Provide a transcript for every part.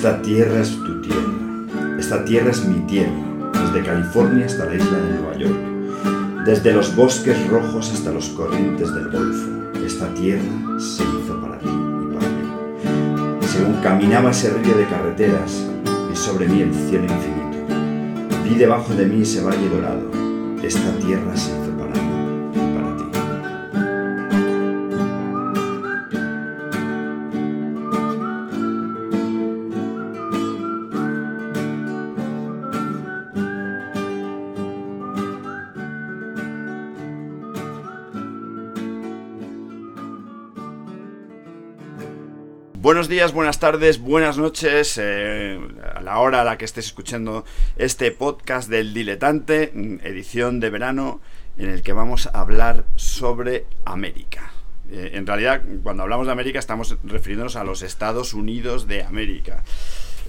Esta tierra es tu tierra, esta tierra es mi tierra, desde California hasta la isla de Nueva York, desde los bosques rojos hasta los corrientes del Golfo. Esta tierra se hizo para ti y para mí. Según caminaba ese río de carreteras, y sobre mí el cielo infinito. Vi debajo de mí ese valle dorado. Esta tierra se días, buenas tardes, buenas noches, eh, a la hora a la que estés escuchando este podcast del Diletante, mm, edición de verano, en el que vamos a hablar sobre América. Eh, en realidad, cuando hablamos de América, estamos refiriéndonos a los Estados Unidos de América.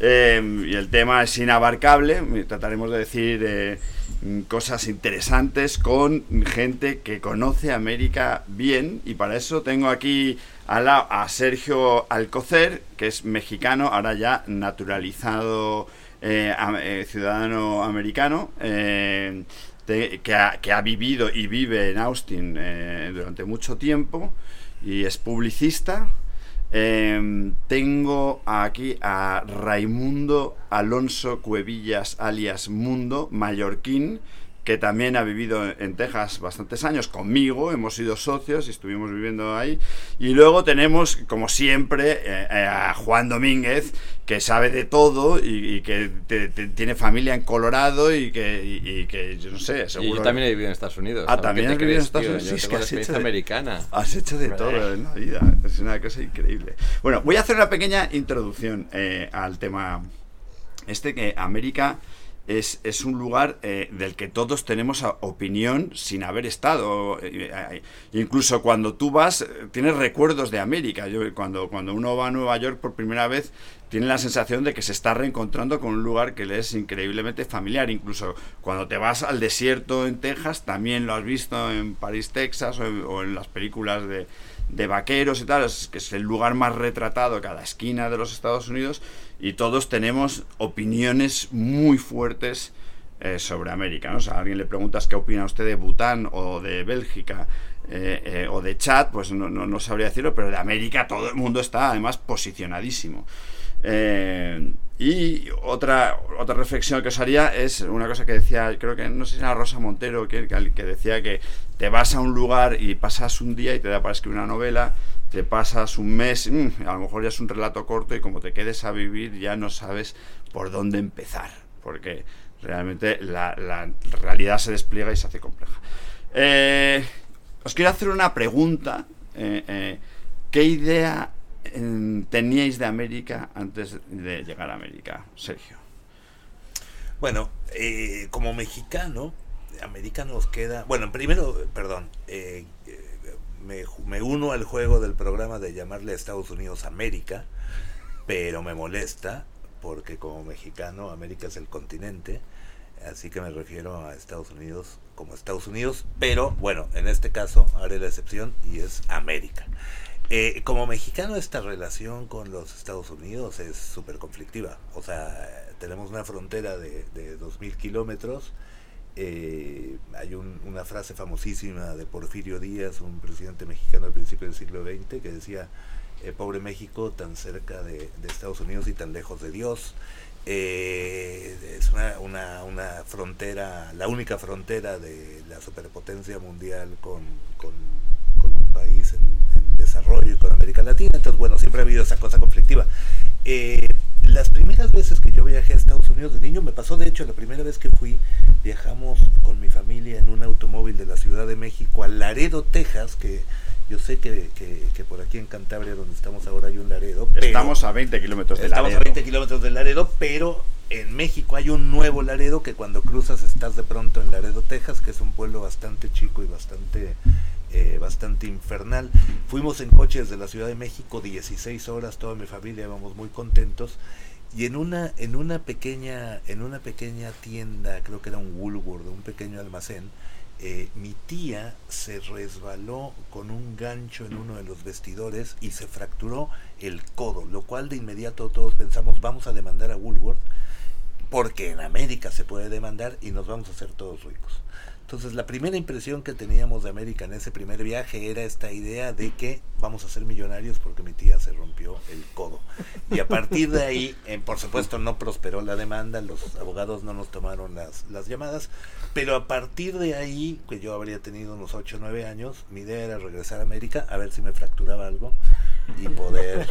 Eh, y el tema es inabarcable, trataremos de decir cosas interesantes con gente que conoce América bien, y para eso tengo aquí a, Sergio Alcocer, que es mexicano, ahora ya naturalizado eh, eh, ciudadano americano, eh, que, ha, vivido y vive en Austin durante mucho tiempo y es publicista. Tengo aquí a Raimundo Alonso Cuevillas, alias Mundo, mallorquín, que también ha vivido en Texas bastantes años conmigo, hemos sido socios y estuvimos viviendo ahí. Y luego tenemos, como siempre, eh, eh, a Juan Domínguez, que sabe de todo y, que tiene familia en Colorado y que, que yo no sé, seguro. Y yo también he vivido en Estados Unidos. Ah, también has vivido en Estados Unidos. Sí, es que has hecho de, americana. Has hecho de todo en la vida. Es una cosa increíble. Bueno, voy a hacer una pequeña introducción eh, al tema este que América es, un lugar eh, del que todos tenemos opinión sin haber estado. Eh, eh, incluso cuando tú vas, tienes recuerdos de América. Yo, cuando, cuando uno va a Nueva York por primera vez, tiene la sensación de que se está reencontrando con un lugar que le es increíblemente familiar. Incluso cuando te vas al desierto en Texas, también lo has visto en París, Texas, o, en las películas de, de vaqueros y tal, que es el lugar más retratado cada esquina de los Estados Unidos y todos tenemos opiniones muy fuertes eh, sobre América. ¿no? Sea, a alguien le preguntas qué opina usted de Bután o de Bélgica eh, eh, o de Chad, pues no, no, sabría decirlo, pero de América todo el mundo está además posicionadísimo. Y otra, otra reflexión que os haría es una cosa que decía, creo que no sé si era Rosa Montero, que, decía que te vas a un lugar y pasas un día y te da para escribir una novela, te pasas un mes, mm, a lo mejor ya es un relato corto y como te quedes a vivir ya no sabes por dónde empezar, porque realmente la, realidad se despliega y se hace compleja. Eh, os quiero hacer una pregunta. Eh, eh, ¿Qué idea teníais de América antes de llegar a América, Sergio? Bueno, como mexicano, América nos queda... Bueno, primero, perdón, me, uno al juego del programa de llamarle a Estados Unidos América, pero me molesta porque como mexicano América es el continente, así que me refiero a Estados Unidos como Estados Unidos, pero bueno, en este caso haré la excepción y es América. Eh, como mexicano esta relación con los Estados Unidos es súper conflictiva, o sea, tenemos una frontera de, de 2.000 kilómetros, eh, hay una frase famosísima de Porfirio Díaz, un presidente mexicano al principio del siglo XX, que decía, eh, pobre México, tan cerca de, Estados Unidos y tan lejos de Dios. Es una, una, frontera, la única frontera de la superpotencia mundial con, con, un país en, desarrollo y con América Latina. Entonces, bueno, siempre ha habido esa cosa conflictiva. las primeras veces que yo viajé a Estados Unidos de niño, me pasó de hecho la primera vez que fui, viajamos con mi familia en un automóvil de la Ciudad de México a Laredo, Texas, que yo sé que, que, por aquí en Cantabria, donde estamos ahora, hay un Laredo. estamos a 20 kilómetros de Laredo. Estamos a 20 kilómetros de Laredo, pero en México hay un nuevo Laredo que cuando cruzas estás de pronto en Laredo, Texas, que es un pueblo bastante chico y bastante eh, bastante infernal. Fuimos en coche desde la Ciudad de México 16 horas, toda mi familia íbamos muy contentos y en una en una pequeña en una pequeña tienda creo que era un Woolworth un pequeño almacén eh, mi tía se resbaló con un gancho en uno de los vestidores y se fracturó el codo, lo cual de inmediato todos pensamos vamos a demandar a Woolworth porque en América se puede demandar y nos vamos a hacer todos ricos. Entonces la primera impresión que teníamos de América en ese primer viaje era esta idea de que vamos a ser millonarios porque mi tía se rompió el codo. Y a partir de ahí, por supuesto, no prosperó la demanda, los abogados no nos tomaron las, las llamadas, pero a partir de ahí, que yo habría tenido unos 8 o 9 años, mi idea era regresar a América a ver si me fracturaba algo y poder,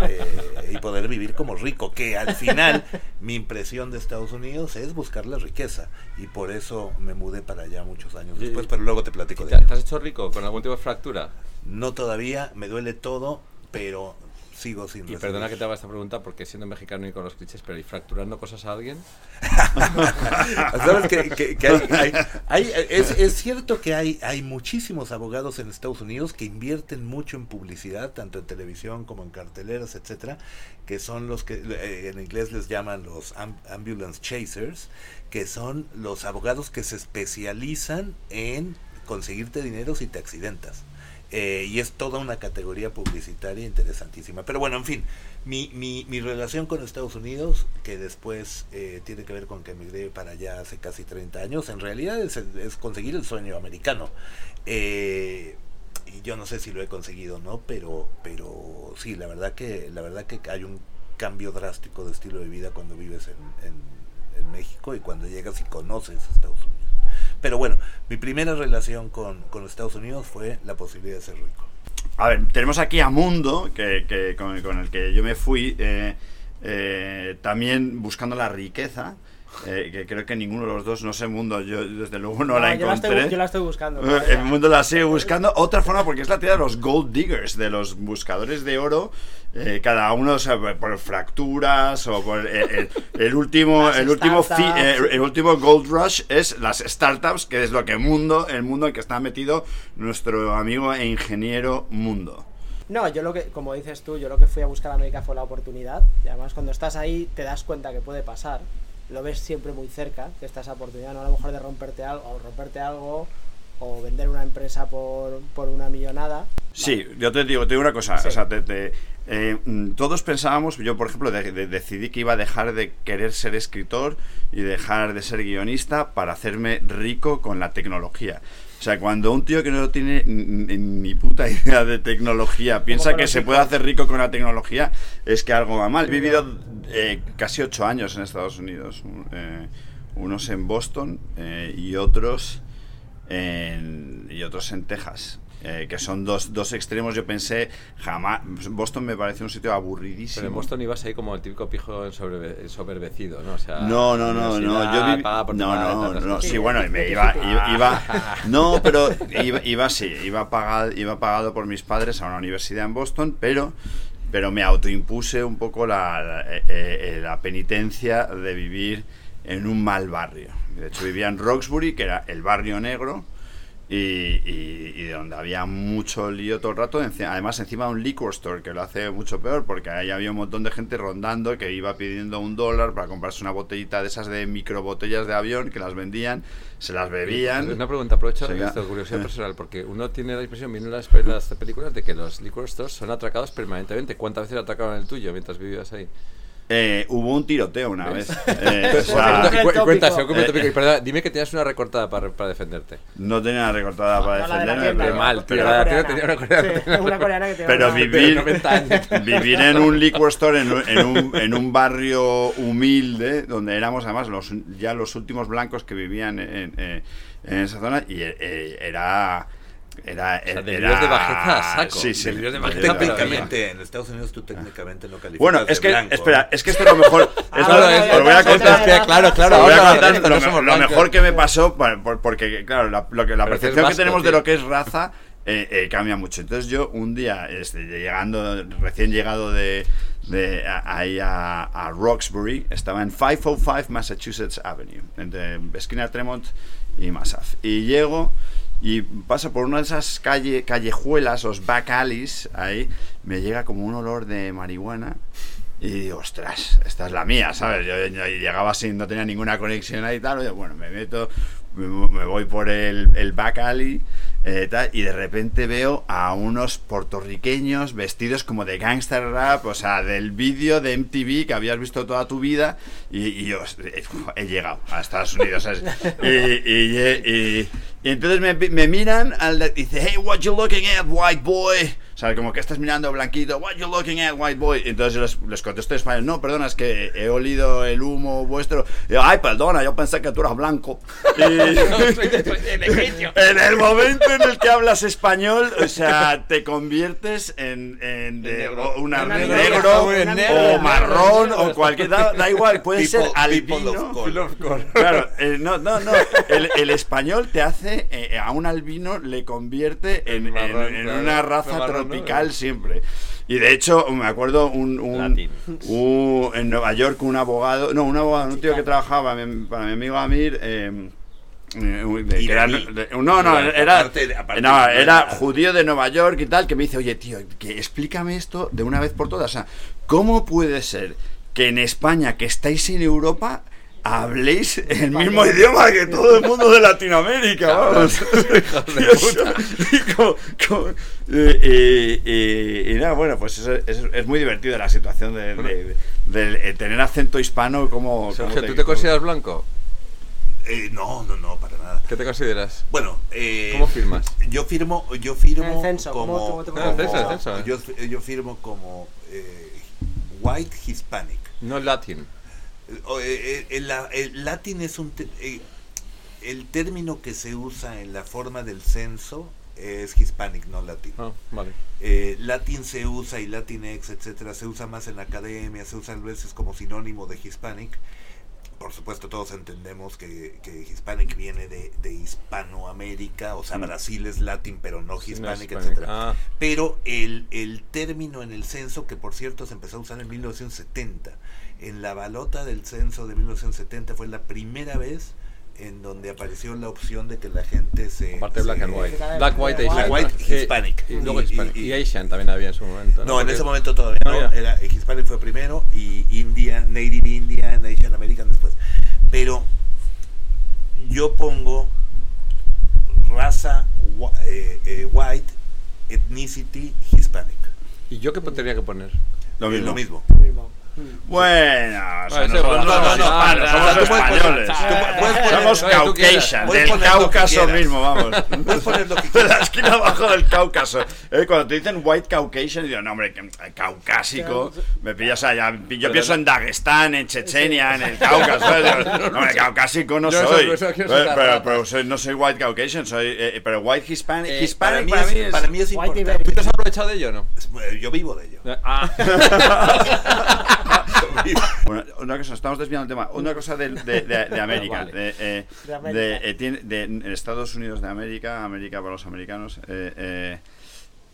eh, y poder vivir como rico, que al final mi impresión de Estados Unidos es buscar la riqueza. Y por eso me mudé para allá muchos años después, pero luego te platico de ¿Te, te has hecho rico con algún tipo de fractura? No todavía, me duele todo, pero sigo sin Y recibir. perdona que te haga esta pregunta porque siendo mexicano y con los clichés, pero ¿y fracturando cosas a alguien? ¿Sabes que, que- que hay- hay- hay- es, es cierto que hay, hay muchísimos abogados en Estados Unidos que invierten mucho en publicidad, tanto en televisión como en carteleras, etcétera, que son los que eh, en inglés les llaman los am- ambulance chasers, que son los abogados que se especializan en conseguirte dinero si te accidentas. Eh, y es toda una categoría publicitaria interesantísima. Pero bueno, en fin, mi, mi, mi relación con Estados Unidos, que después eh, tiene que ver con que emigré para allá hace casi 30 años, en realidad es, es conseguir el sueño americano. Eh, y yo no sé si lo he conseguido o no, pero, pero sí, la verdad que, la verdad que hay un cambio drástico de estilo de vida cuando vives en, en, en México y cuando llegas y conoces Estados Unidos. Pero bueno, mi primera relación con, con Estados Unidos fue la posibilidad de ser rico. A ver, tenemos aquí a Mundo, que, que- con, el que yo me fui, eh, eh, también buscando la riqueza, eh, que creo que ninguno de los dos, no sé, Mundo, yo desde luego no, la yo, la encontré. estoy, yo la estoy buscando. Eh. El mundo la sigue buscando. Otra forma, porque es la tía de los gold diggers, de los buscadores de oro. eh, cada uno o sea, por fracturas o por el, el- el último el último fi- eh, el último gold rush es las startups que es lo que mundo el mundo en que está metido nuestro amigo e ingeniero mundo No, yo lo que, como dices tú, yo lo que fui a buscar a América fue la oportunidad. Y además cuando estás ahí te das cuenta que puede pasar. Lo ves siempre muy cerca, que está esa oportunidad, ¿no? A lo mejor de romperte algo, o romperte algo, o vender una empresa por, por una millonada. Sí, yo te digo, te digo una cosa, Sí. o sea, te- te- eh, mm, todos pensábamos, yo por ejemplo de- de- decidí que iba a dejar de querer ser escritor y dejar de ser guionista para hacerme rico con la tecnología. O sea, cuando un tío que no tiene ni, puta idea de tecnología piensa que se puede hacer rico con la tecnología, es que algo va mal. He vivido eh, casi ocho años en Estados Unidos, un- eh, unos en Boston eh, y otros en, y otros en Texas. Eh, que son dos, dos extremos, yo pensé, jamás. Boston me parece un sitio aburridísimo. Pero en Boston ibas ahí como el típico pijo ensoberbe- ensoberbecido, ¿no? O sea, No, no, no, no. Yo viví- no, no, tantas no. cosas. Sí, bueno, me iba, iba, iba- no, pero iba, iba sí, iba pagado, iba pagado por mis padres a una universidad en Boston, pero, pero me autoimpuse un poco la, la, eh, eh, la penitencia de vivir en un mal barrio. De hecho, vivía en Roxbury, que era el barrio negro. Y, y- y donde había mucho lío todo el rato, además encima de un liquor store que lo hace mucho peor porque ahí había un montón de gente rondando que iba pidiendo un dólar para comprarse una botellita de esas de micro botellas de avión que las vendían, se las bebían. Una pregunta, aprovecho ya. curiosidad personal, porque uno tiene la impresión, viendo las, las películas, de que los liquor stores son atracados permanentemente. ¿Cuántas veces atracaron el tuyo mientras vivías ahí? Eh, hubo un tiroteo una vez. Eh, o sea, Cu- el Eh, tópico. Y perdona, dime que tenías una recortada para, para defenderte. no tenía nada recortada para No, de la defenderme, pero, Qué mal, tío, pero- la tenía una coreana. Sí, una coreana que Pero una- vivir, 90 años. vivir en un liquor store, en, un- en un, en un barrio humilde, donde éramos además los, ya los últimos blancos que vivían en, en- en esa zona, y eh, era... Era, sea, era- delirios de bajeza a saco. Sí, sí. De delirios bajeza, Técnicamente, en Estados Unidos tú técnicamente no calificas Bueno, de es que, blanco, espera, es que esto es lo mejor. Esto claro, os es- voy a contar. es- claro, claro, Os voy a contar lo, lo mejor que me pasó, porque, claro, la, lo que, la que percepción que vasco, tenemos de tío. lo que es raza eh, eh, cambia mucho. Entonces, yo un día, este, llegando, recién llegado de, de a- ahí a, a Roxbury, estaba en 505 Massachusetts Avenue, entre esquina Tremont y Massaf. Y llego y paso por una de esas calle, callejuelas, los back alleys, ahí, me llega como un olor de marihuana Y digo, ostras, esta es la mía, ¿sabes? Yo, yo llegaba sin, no tenía ninguna conexión ahí y tal. oye, bueno, me meto, me, me voy por el, el back alley eh, tal, y de repente veo a unos puertorriqueños vestidos como de gangster rap, o sea, del vídeo de MTV que habías visto toda tu vida. Y, y yo eh, he llegado a Estados Unidos, ¿sabes? Y, y- y- entonces me, me miran al y dice, hey, what you looking at, white boy? O sea, como que estás mirando blanquito, what you looking at, white boy? Y entonces yo les, les contesto en español, no, perdona, es que he olido el humo vuestro. Y yo, ay, perdona, yo pensé que tú eras blanco. Y- en el momento en el que hablas español, o sea, te conviertes en, en de- negro. o una Una negro, negra, una o marrón negro. o cualquier da, da igual, puede ser People- of albino. color. Claro, eh, no, no, no. El, el español te hace, eh, a un albino le convierte en, En marrón, en- en claro. una raza ¿no? Tropical siempre. Y de hecho, me acuerdo un, un- un- en Nueva York un abogado, no, un abogado, un tío que trabajaba para mi amigo Amir. eh, de- era- de- no, no, era, aparte de- aparte no, de- era judío de Nueva York y tal, que me dice, oye, tío, que explícame esto de una vez por todas. O sea, ¿cómo puede ser que en España, que estáis en Europa, habléis el mismo idioma que todo el mundo de Latinoamérica? Vamos. Y, como- como- eh, eh, nada, bueno, pues eso es, es muy divertido la situación de, de- de- de tener acento hispano como... Sergio, ¿tú te consideras blanco? Eh, no, no, no, para nada. ¿Qué te consideras? Bueno, eh, ¿Cómo firmas? Yo firmo, yo firmo censo, como, ¿cómo- cómo te como- el censo, censo, ¿eh? yo, yo firmo como eh, white hispanic. No latín. Eh, eh, el, la- el latin es un eh, el término que se usa en la forma del censo es hispanic, no latin. Ah, vale. Eh, latin se usa y latinx, etcétera, se usa más en la academia, se usa a veces como sinónimo de hispanic. Por supuesto, todos entendemos que, que hispanic viene de, de Hispanoamérica, o sea, Mm. Brasil es latin, pero no Sí, hispanic, hispanic. etcétera. Ah, Pero el, el término en el censo, que por cierto se empezó a usar en 1970, en la balota del censo de 1970 fue la primera vez en donde apareció la opción de que la gente se... aparte black and white. Black Black, white, Asian. white, hispanic. Y, luego Y- hispanic. y- Y Asian también había en su momento. No, en ese momento todavía No. Era, Hispanic fue primero y India, Native Indian, Asian American después. Pero yo pongo raza eh, eh, white, ethnicity hispanic. ¿Y yo qué tendría que poner? Lo mismo. Lo mismo. Bueno, o sea, Bueno, nosotros sí, no, no, somos hispanos, españoles. Somos quieras. Caucasian, del Cáucaso quieras. mismo, vamos. Puedes poner lo que De la quieras. esquina abajo del Cáucaso. Eh, cuando te dicen white Caucasian, digo, no, hombre, eh, caucásico. Me pillas allá. Yo pienso en Dagestán, en Chechenia, en el Cáucaso. ¿sabes? No, hombre, caucásico no soy. Pero, soy- no soy white Caucasian, soy. eh, pero white Hispanic. Eh, Hispanic Para mí, para mí es, es. para mí es White importante. ¿Tú te has aprovechado de ello o no? Yo vivo de ello. Ah, Bueno, una cosa, estamos desviando el tema. Una cosa de, de- de- de América. Vale. eh, De América. de, eh, de- Estados Unidos de América, América para los americanos, eh, eh,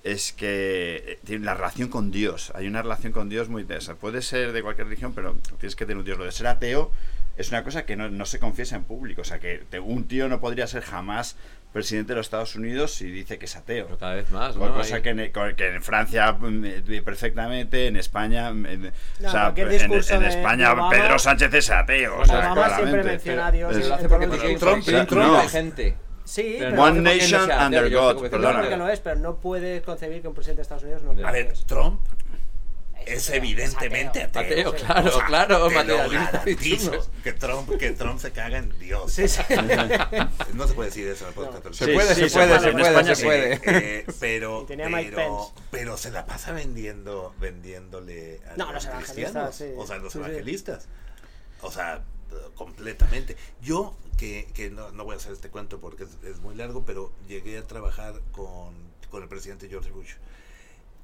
es que tiene la relación con Dios. Hay una relación con Dios muy intensa. Puede ser de cualquier religión, pero tienes que tener un Dios. Lo de ser ateo es una cosa que no, no se confiesa en público. O sea, que te- un tío no podría ser jamás presidente de los Estados Unidos si dice que es ateo. pero cada vez más. Cosa que en, que en Francia mm, eh, perfectamente, en España, mm, en, No, o sea, cualquier en, España Obama- Pedro Sánchez es ateo. o sea, Obama siempre claramente. menciona a Dios. Pero Es- lo hace en porque todos los tiene discursos. Trump, Sí, Trump no. hay gente. Sí, Pero One nation under God, que- perdona. porque lo es, pero no puedes concebir que un presidente de Estados Unidos no A ver. Trump Es ateo, evidentemente es ateo. Ateo, claro, claro, te lo garantizo que Trump, que Trump se caga en Dios. Sí, sí. No se puede decir eso en el podcast. No. pero Se puede, sí, se puede, se puede, se puede. Eh, pero, pero, pero se la pasa vendiendo, vendiéndole a No, los evangelistas, cristianos. sí. O sea, los Sí, sí. evangelistas. O sea, completamente. Yo, que, que no, no voy a hacer este cuento porque es, es muy largo, pero llegué a trabajar con, con el presidente George Bush.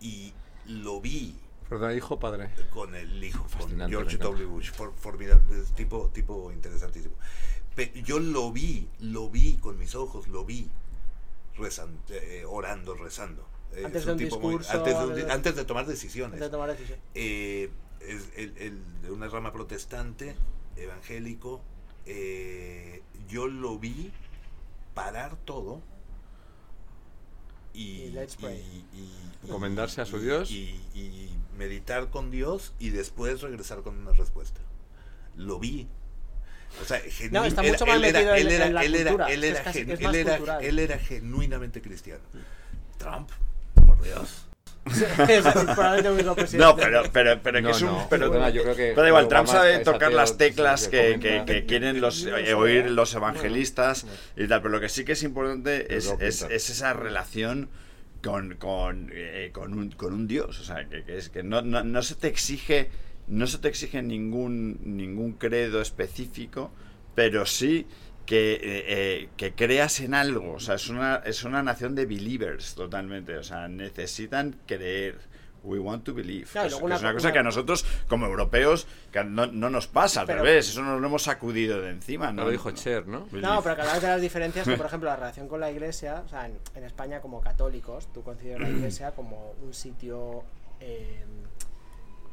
Y lo vi Perdón, hijo padre. con el hijo, con George. W. Bush, for- formidable, es tipo, tipo interesantísimo. Pe- yo lo vi, lo vi con mis ojos, lo vi rezan- eh, orando, rezando. Eh, Antes es de un tipo muy- antes, de un- de- antes de tomar decisiones. Antes de tomar decisión. Eh, es el- el- de una rama protestante, evangélico. eh, yo lo vi parar todo y, Y let's pray. y- y- Encomendarse a su y- Dios. Y, y meditar con Dios y después regresar con una respuesta. Lo vi. O sea, genu- No, está mucho más él era- metido en- él era- en la él era- cultura. él era casi- él era genuinamente cristiano. Trump, por Dios. No, pero, pero, pero que No, es un. no, pero, perdona, yo creo que pero igual, Trump sabe tocar las teclas que, que- que quieren los, eh, oír los evangelistas y tal. Pero lo que sí que es importante es, es, es esa relación con, con, eh, con, un, con un Dios. O sea, que, que es que no, no, no se te exige. No se te exige ningún, ningún credo específico, pero sí que, eh, eh, que creas en algo. O sea, es una, es una nación de believers totalmente. O sea, necesitan creer. We want to believe. Claro, Es- una- es una cosa una- que a nosotros, como europeos, que no, no nos pasa al Pero- revés. Eso nos lo hemos sacudido de encima. ¿no? Lo dijo Cher, ¿no? No, pero que hablabas de las diferencias, que por ejemplo la relación con la iglesia, o sea, en, en España como católicos, tú consideras la iglesia como un sitio eh,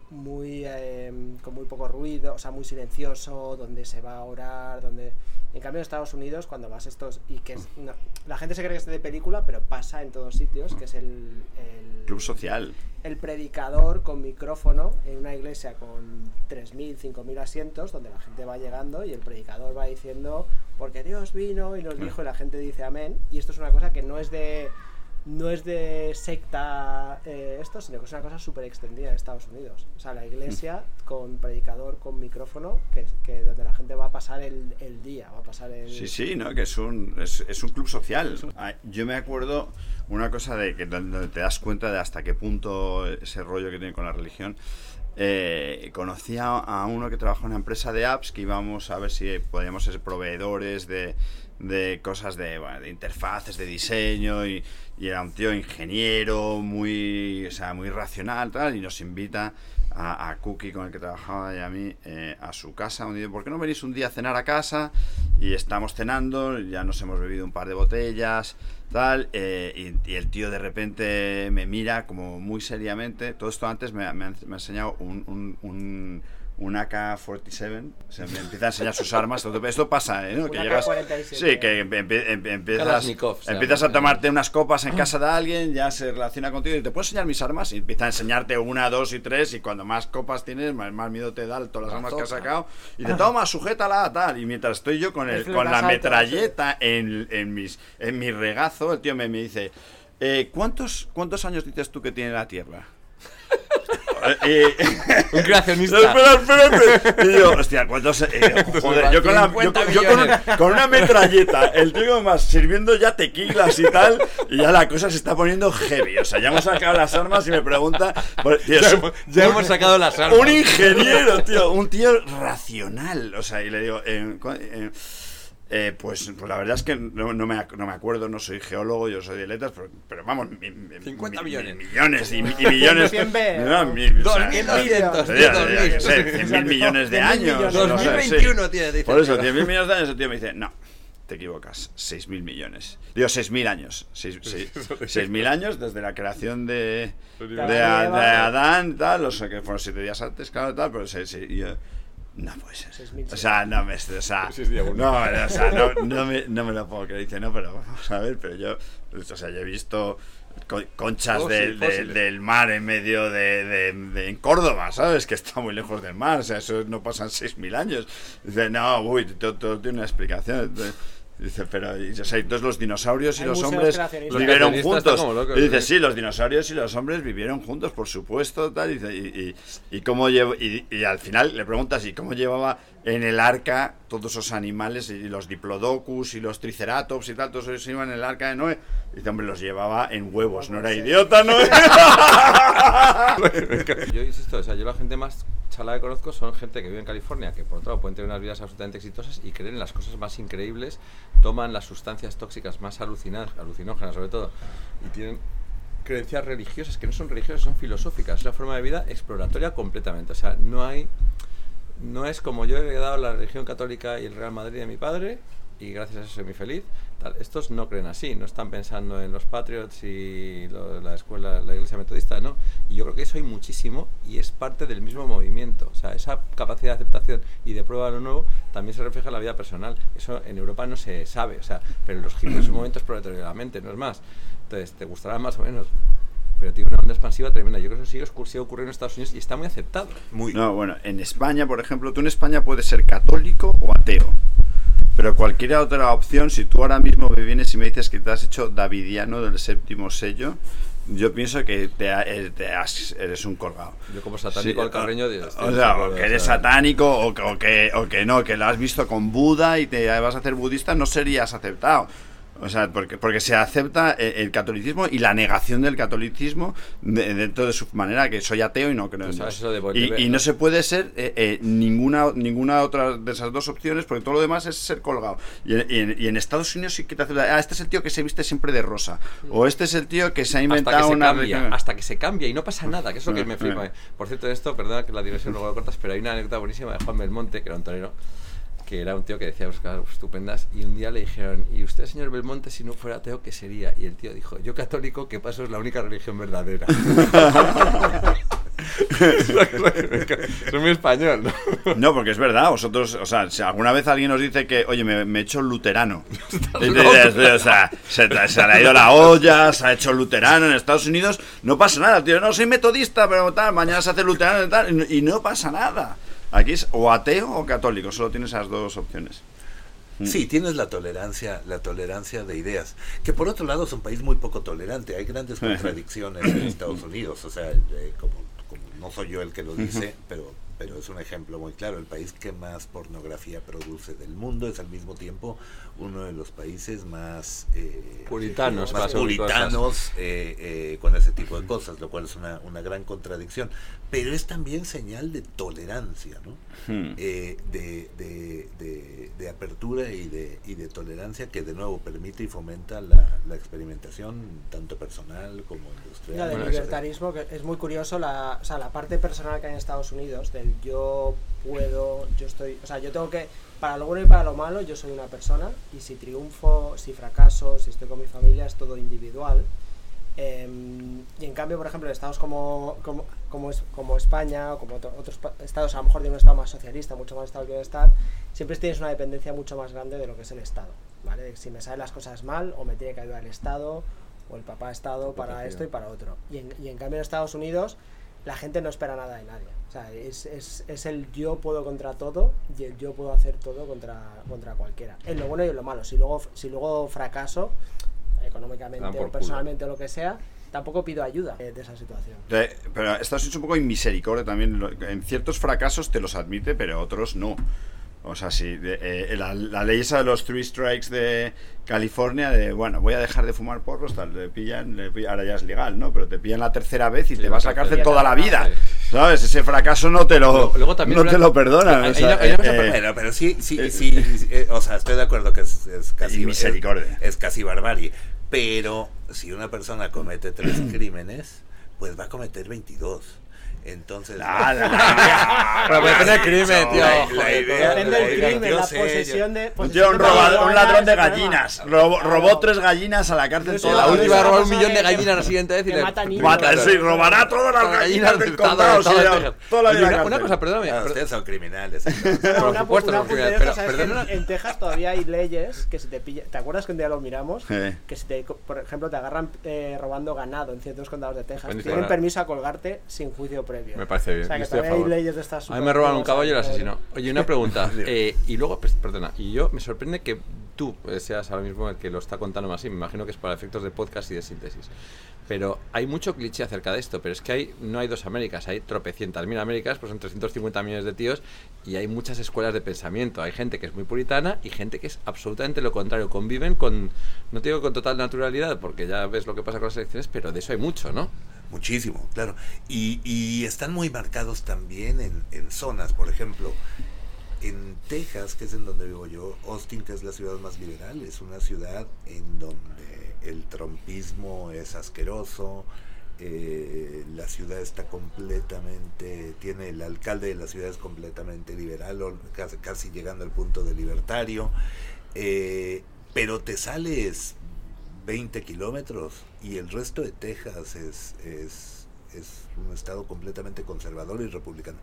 muy eh, con muy poco ruido, o sea, muy silencioso, donde se va a orar, donde... En cambio en Estados Unidos, cuando vas estos... Y que es- no, la gente se cree que es de película, pero pasa en todos sitios, que es el... el Club social. el predicador con micrófono en una iglesia con 3.000, 5.000 asientos, donde la gente va llegando y el predicador va diciendo, porque Dios vino y nos dijo y la gente dice amén. Y esto es una cosa que no es de, no es de secta eh, esto, sino que es una cosa súper extendida en Estados Unidos. O sea, la iglesia con predicador con micrófono, que, que donde la gente va a pasar el, el día, va a pasar el... Sí, sí, ¿no? Que es un, es, es un club social. Ah, Yo me acuerdo una cosa de que donde te das cuenta de hasta qué punto ese rollo que tiene con la religión. Eh, conocí a, uno que trabaja en una empresa de apps que íbamos a ver si podíamos ser proveedores de, de cosas de, bueno, de interfaces, de diseño y, y era un tío ingeniero muy, o sea, muy racional tal y nos invita a, a Cookie con el que trabajaba y a mí eh, a su casa. Un día, ¿por qué no venís un día a cenar a casa? Y estamos cenando, ya nos hemos bebido un par de botellas, tal, eh, y, y el tío de repente me mira como muy seriamente. Todo esto antes me, ha- enseñado un, un, un AK-47, o sea, me empieza a enseñar sus armas. Esto, esto pasa, ¿eh? ¿no? Que llegas, AK-47. sí, que empe- empe- empiezas, se empiezas a tomarte unas copas en casa de alguien, ya se relaciona contigo y te puedo enseñar mis armas y empieza a enseñarte una, dos y tres y cuando más copas tienes, más, más miedo te da todas las armas que has sacado y te toma, sujétala, tal. Y mientras estoy yo con, el, El con la metralleta en, en, mis, en mi regazo, el tío me, me dice, eh, ¿cuántos, ¿cuántos años dices tú que tiene la Tierra? Eh, Un creacionista. Espera, espérate. Y yo, hostia, ¿cuántos? eh, joder, yo con, la- yo con- yo con una, con una metralleta, el tío más sirviendo ya tequilas y tal, y ya la cosa se está poniendo heavy. O sea, ya hemos sacado las armas y me pregunta. pues, tío, Ya hemos- ya hemos sacado las armas. Un ingeniero, tío, un tío racional. O sea, y le digo, eh, eh, pues, pues la verdad es que no, no me, no me acuerdo, no soy geólogo, yo soy de letras, pero, pero vamos, mi- mi- 50 mi- millones. millones y, y millones. 100 B, No, ¿no? mi- o sea, 2200, o sea, tío, yo qué sé, 2000. 100.000 millones de 100.000 años. millones. no sé, sí. 2021 tiene, dice Por eso, tío. 100.000 millones de años, el tío me dice, no, te equivocas, 6.000 millones. Digo, 6.000 años. 6.000 años desde la creación de, de, Adán y de Eva. Adán, tal, o sea, que fueron 7 días antes, claro, tal, pero sí, sí, yo... No puede ser. 6.000, O sea, no me... O sea, no, o sea, no, no me, no me lo puedo creer. Dice, no, pero vamos a ver, pero yo... O sea, yo he visto co- conchas del, del- fósiles. del mar en medio de, de- de- en Córdoba, ¿sabes? Que está muy lejos del mar, o sea, eso no pasan 6.000 años. Dice, no, uy, todo, todo tiene una explicación. Entonces, Dice, pero y, o sea, entonces los dinosaurios y Hay los hombres vivieron Los juntos. locos, y dice, sí. sí, los dinosaurios y los hombres vivieron juntos, por supuesto, tal. Y, dice, y, y, y cómo llevo, y, y al final le preguntas, ¿y cómo llevaba en el arca todos esos animales, y los diplodocus y los triceratops y tal, todos ellos iban en el arca de Noé? Dice, hombre, los llevaba en huevos, no era idiota, ¿no? Yo insisto, o sea, yo la gente más chala que conozco son gente que vive en California, que por otro lado pueden tener unas vidas absolutamente exitosas y creen en las cosas más increíbles, toman las sustancias tóxicas más alucinógenas sobre todo, y tienen creencias religiosas que no son religiosas, son filosóficas, es una forma de vida exploratoria completamente. O sea, no hay, no es como yo he heredado la religión católica y el Real Madrid de mi padre, y gracias a eso soy muy feliz. Estos no creen así, no están pensando en los Patriots y lo- la escuela, la iglesia metodista, no. Y yo creo que eso hay muchísimo y es parte del mismo movimiento. O sea, esa capacidad de aceptación y de prueba de lo nuevo también se refleja en la vida personal. Eso en Europa no se sabe, o sea, pero en los hippies en su momento es proletario de la mente, no es más. Entonces, te gustará más o menos. Pero tiene una onda expansiva tremenda. Yo creo que eso sigue, sigue ocurriendo en Estados Unidos y está muy aceptado. Muy. No, bueno, en España, por ejemplo, tú en España puedes ser católico o ateo. Pero cualquier otra opción, si tú ahora mismo me vienes y me dices que te has hecho davidiano del séptimo sello, yo pienso que te, ha- eh, te has- eres un colgado. Yo como satánico al carreño de- o, estoy sea, o que eres o satánico o, o que, o que no, que lo has visto con Buda y te vas a hacer budista, no serías aceptado. O sea, porque, porque se acepta eh, el catolicismo y la negación del catolicismo de- dentro de su manera que soy ateo y no creo en Dios. Y, y no se puede ser eh, eh, ninguna ninguna otra de esas dos opciones porque todo lo demás es ser colgado. Y en, y en- y en Estados Unidos sí que te acepta. Ah, este es el tío que se viste siempre de rosa. O este es el tío que se ha hasta que inventado se una. cambia, hasta que se cambia y no pasa nada, que eso que Eh, me flipa. eh. Por cierto, esto, perdona que la diversión luego lo cortas, pero hay una anécdota buenísima de Juan Belmonte, que era un torero, que era un tío que decía cosas estupendas, y un día le dijeron, ¿y usted, señor Belmonte, si no fuera ateo, qué sería? Y el tío dijo, yo católico, que paso es la única religión verdadera. Soy muy español, ¿no? No, porque es verdad, vosotros, o sea, si alguna vez alguien nos dice que, oye, me, me he hecho luterano. O sea, se, te- se le ha ido la olla, se ha hecho luterano en Estados Unidos, no pasa nada, tío, no soy metodista, pero tal, mañana se hace luterano y tal, y no pasa nada. Aquí es o ateo o católico, solo tienes esas dos opciones. Sí, tienes la tolerancia, la tolerancia de ideas, que por otro lado es un país muy poco tolerante. Hay grandes contradicciones en Estados Unidos, o sea, eh, como, como no soy yo el que lo dice, pero pero es un ejemplo muy claro. El país que más pornografía produce del mundo es al mismo tiempo uno de los países más eh, Puritanos, más puritanos eh, eh, con ese tipo de cosas, lo cual es una, una gran contradicción. Pero es también señal de tolerancia, ¿no? Hmm. eh, de, de, de- de apertura y de, y de tolerancia que de nuevo permite y fomenta la, la experimentación tanto personal como industrial. Lo del libertarismo, que es muy curioso, la, o sea, la parte personal que hay en Estados Unidos, del yo puedo, yo estoy, o sea, yo tengo que, para lo bueno y para lo malo, yo soy una persona, y si triunfo, si fracaso, si estoy con mi familia, es todo individual. Em, y en cambio, por ejemplo, en estados como, como, como, es- como España o como otro- otros estados, a lo mejor de un estado más socialista, mucho más estado de bienestar, siempre tienes una dependencia mucho más grande de lo que es el Estado. ¿vale? Si me salen las cosas mal, o me tiene que ayudar el Estado, o el papá Estado para esto y para otro. Y en, y en cambio en Estados Unidos la gente no espera nada de nadie. O sea, es, es, es el yo puedo contra todo y el yo puedo hacer todo contra, contra cualquiera. En lo bueno y en lo malo. Si luego, si luego fracaso, económicamente o culo. personalmente o lo que sea, tampoco pido ayuda eh, de esa situación. Eh, Pero Estados Unidos es un poco inmisericordia también. En ciertos fracasos te los admite, pero otros no. O sea, sí, de- eh, la, la ley esa de los three strikes de California, de bueno, voy a dejar de fumar porros, tal, le pillan, le pillan- ahora ya es legal, ¿no? Pero te pillan la tercera vez y Sí, te vas a la cárcel toda la vida. ¿Sabes? Ese fracaso no te lo, Luego- luego también no te lo perdonan. Eh, pero sí, sí, eh, sí, eh, o sea, estoy de acuerdo que es, es casi Misericordia. Es, es casi barbarie. Pero si una persona comete tres crímenes, pues va a cometer 22. Entonces, la- la- Pero depende del crimen, tío. La- la joder, idea- Depende del crimen, la sé, posesión de. Un posesión tío, un, de robado- un marihuana ladrón de gallinas. Robó, robó tres gallinas a la cárcel toda La última robar un millón de gallinas la siguiente vez y le mata niños. Mata, Claro. sí, robará todas las gallinas del condado. una, cosa, perdóname. Per- ustedes son criminales. Por supuesto, de criminales, En- Texas todavía hay leyes que si te pilla, ¿te acuerdas que un día lo miramos? Que si te, por ejemplo, te agarran eh, robando ganado en ciertos condados de Texas, tienen permiso a colgarte sin juicio previo. Me parece bien, O sea, yo que estoy a todavía hay favor. leyes de estas A mí me roban un caballo y el cosas, asesino. Oye, una pregunta. eh, y luego, pues, perdona, y yo me sorprende que tú eh, seas ahora mismo el que lo está contando más así. Me imagino que es para efectos de podcast y de síntesis. Pero hay mucho cliché acerca de esto. Pero es que hay, no hay dos Américas, hay tropecientas mil Américas, pues son 350 millones de tíos y hay muchas escuelas de pensamiento. Hay gente que es muy puritana y gente que es absolutamente lo contrario. Conviven con, no te digo con total naturalidad, porque ya ves lo que pasa con las elecciones, pero de eso hay mucho, ¿no? Muchísimo, claro. Y, y están muy marcados también en, zonas, por ejemplo, en Texas, que es en donde vivo yo, Austin, que es la ciudad más liberal, es una ciudad en donde el trompismo es asqueroso, eh, la ciudad está completamente, tiene el alcalde de la ciudad es completamente liberal, casi llegando al punto de libertario. Eh, pero te sales 20 kilómetros y el resto de Texas es, es, es un estado completamente conservador y republicano.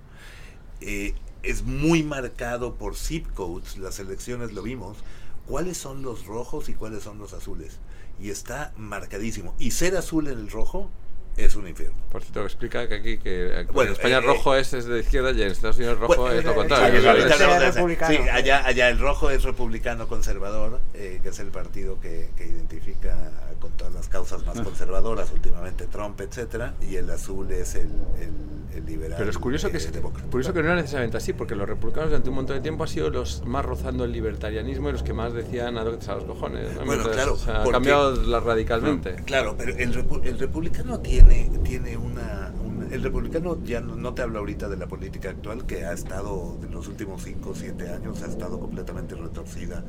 Eh, es muy marcado por zip codes, las elecciones lo vimos, cuáles son los rojos y cuáles son los azules. Y está marcadísimo. Y ser azul en el rojo es un infierno. Por cierto, explica que aquí que Bueno, en España eh, rojo es, es de izquierda y en Estados Unidos rojo Bueno, es lo eh, contrario. sí, ¿no? sí, Es- allá, allá el rojo es republicano conservador, eh, que es el partido que, que identifica con todas las causas más conservadoras, últimamente Trump, etcétera, y el azul es el, el, el liberal. Pero es curioso que, eh, demócrata. curioso que no era necesariamente así, porque los republicanos durante un montón de tiempo han sido los más rozando el libertarianismo y los que más decían a a los cojones. ¿no? Bueno, Entonces, claro, o sea, ha cambiado radicalmente. Claro, pero el, repu- el republicano tiene, tiene una, una- El republicano ya no, no te hablo ahorita de la política actual, que ha estado, en los últimos 5 o 7 años, ha estado completamente retorcida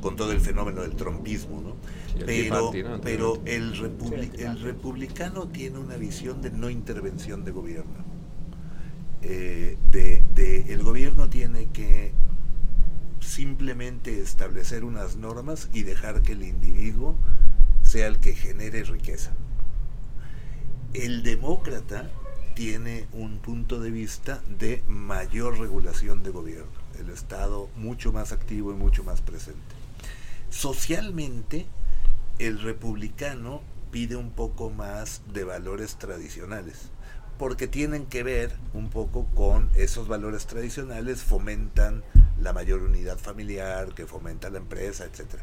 con todo el fenómeno del trompismo, ¿no? Sí, el pero pero el, republi- Sí, el republicano tiene una visión de no intervención de gobierno. Eh, de, de- el gobierno tiene que simplemente establecer unas normas y dejar que el individuo sea el que genere riqueza. El demócrata tiene un punto de vista de mayor regulación de gobierno, el Estado mucho más activo y mucho más presente. Socialmente, el republicano pide un poco más de valores tradicionales, porque tienen que ver un poco con esos valores tradicionales, fomentan la mayor unidad familiar, que fomenta la empresa, etcétera.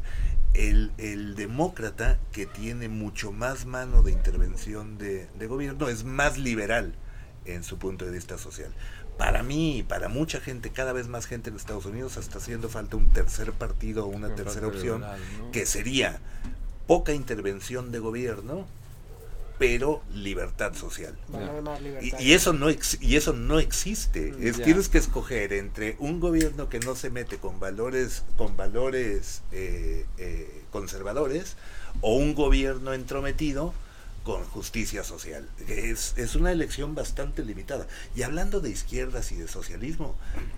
El, el demócrata, que tiene mucho más mano de intervención de, de gobierno, es más liberal en su punto de vista social. Para mí para mucha gente, cada vez más gente en Estados Unidos, está haciendo falta un tercer partido o una Un tercera opción, liberal, ¿no? que sería poca intervención de gobierno, pero libertad social. Y, y eso no ex- y eso no existe. Es, Ya. Tienes que escoger entre un gobierno que no se mete con valores con valores eh, eh, conservadores o un gobierno entrometido con justicia social. Es, es una elección bastante limitada. Y hablando de izquierdas y de socialismo,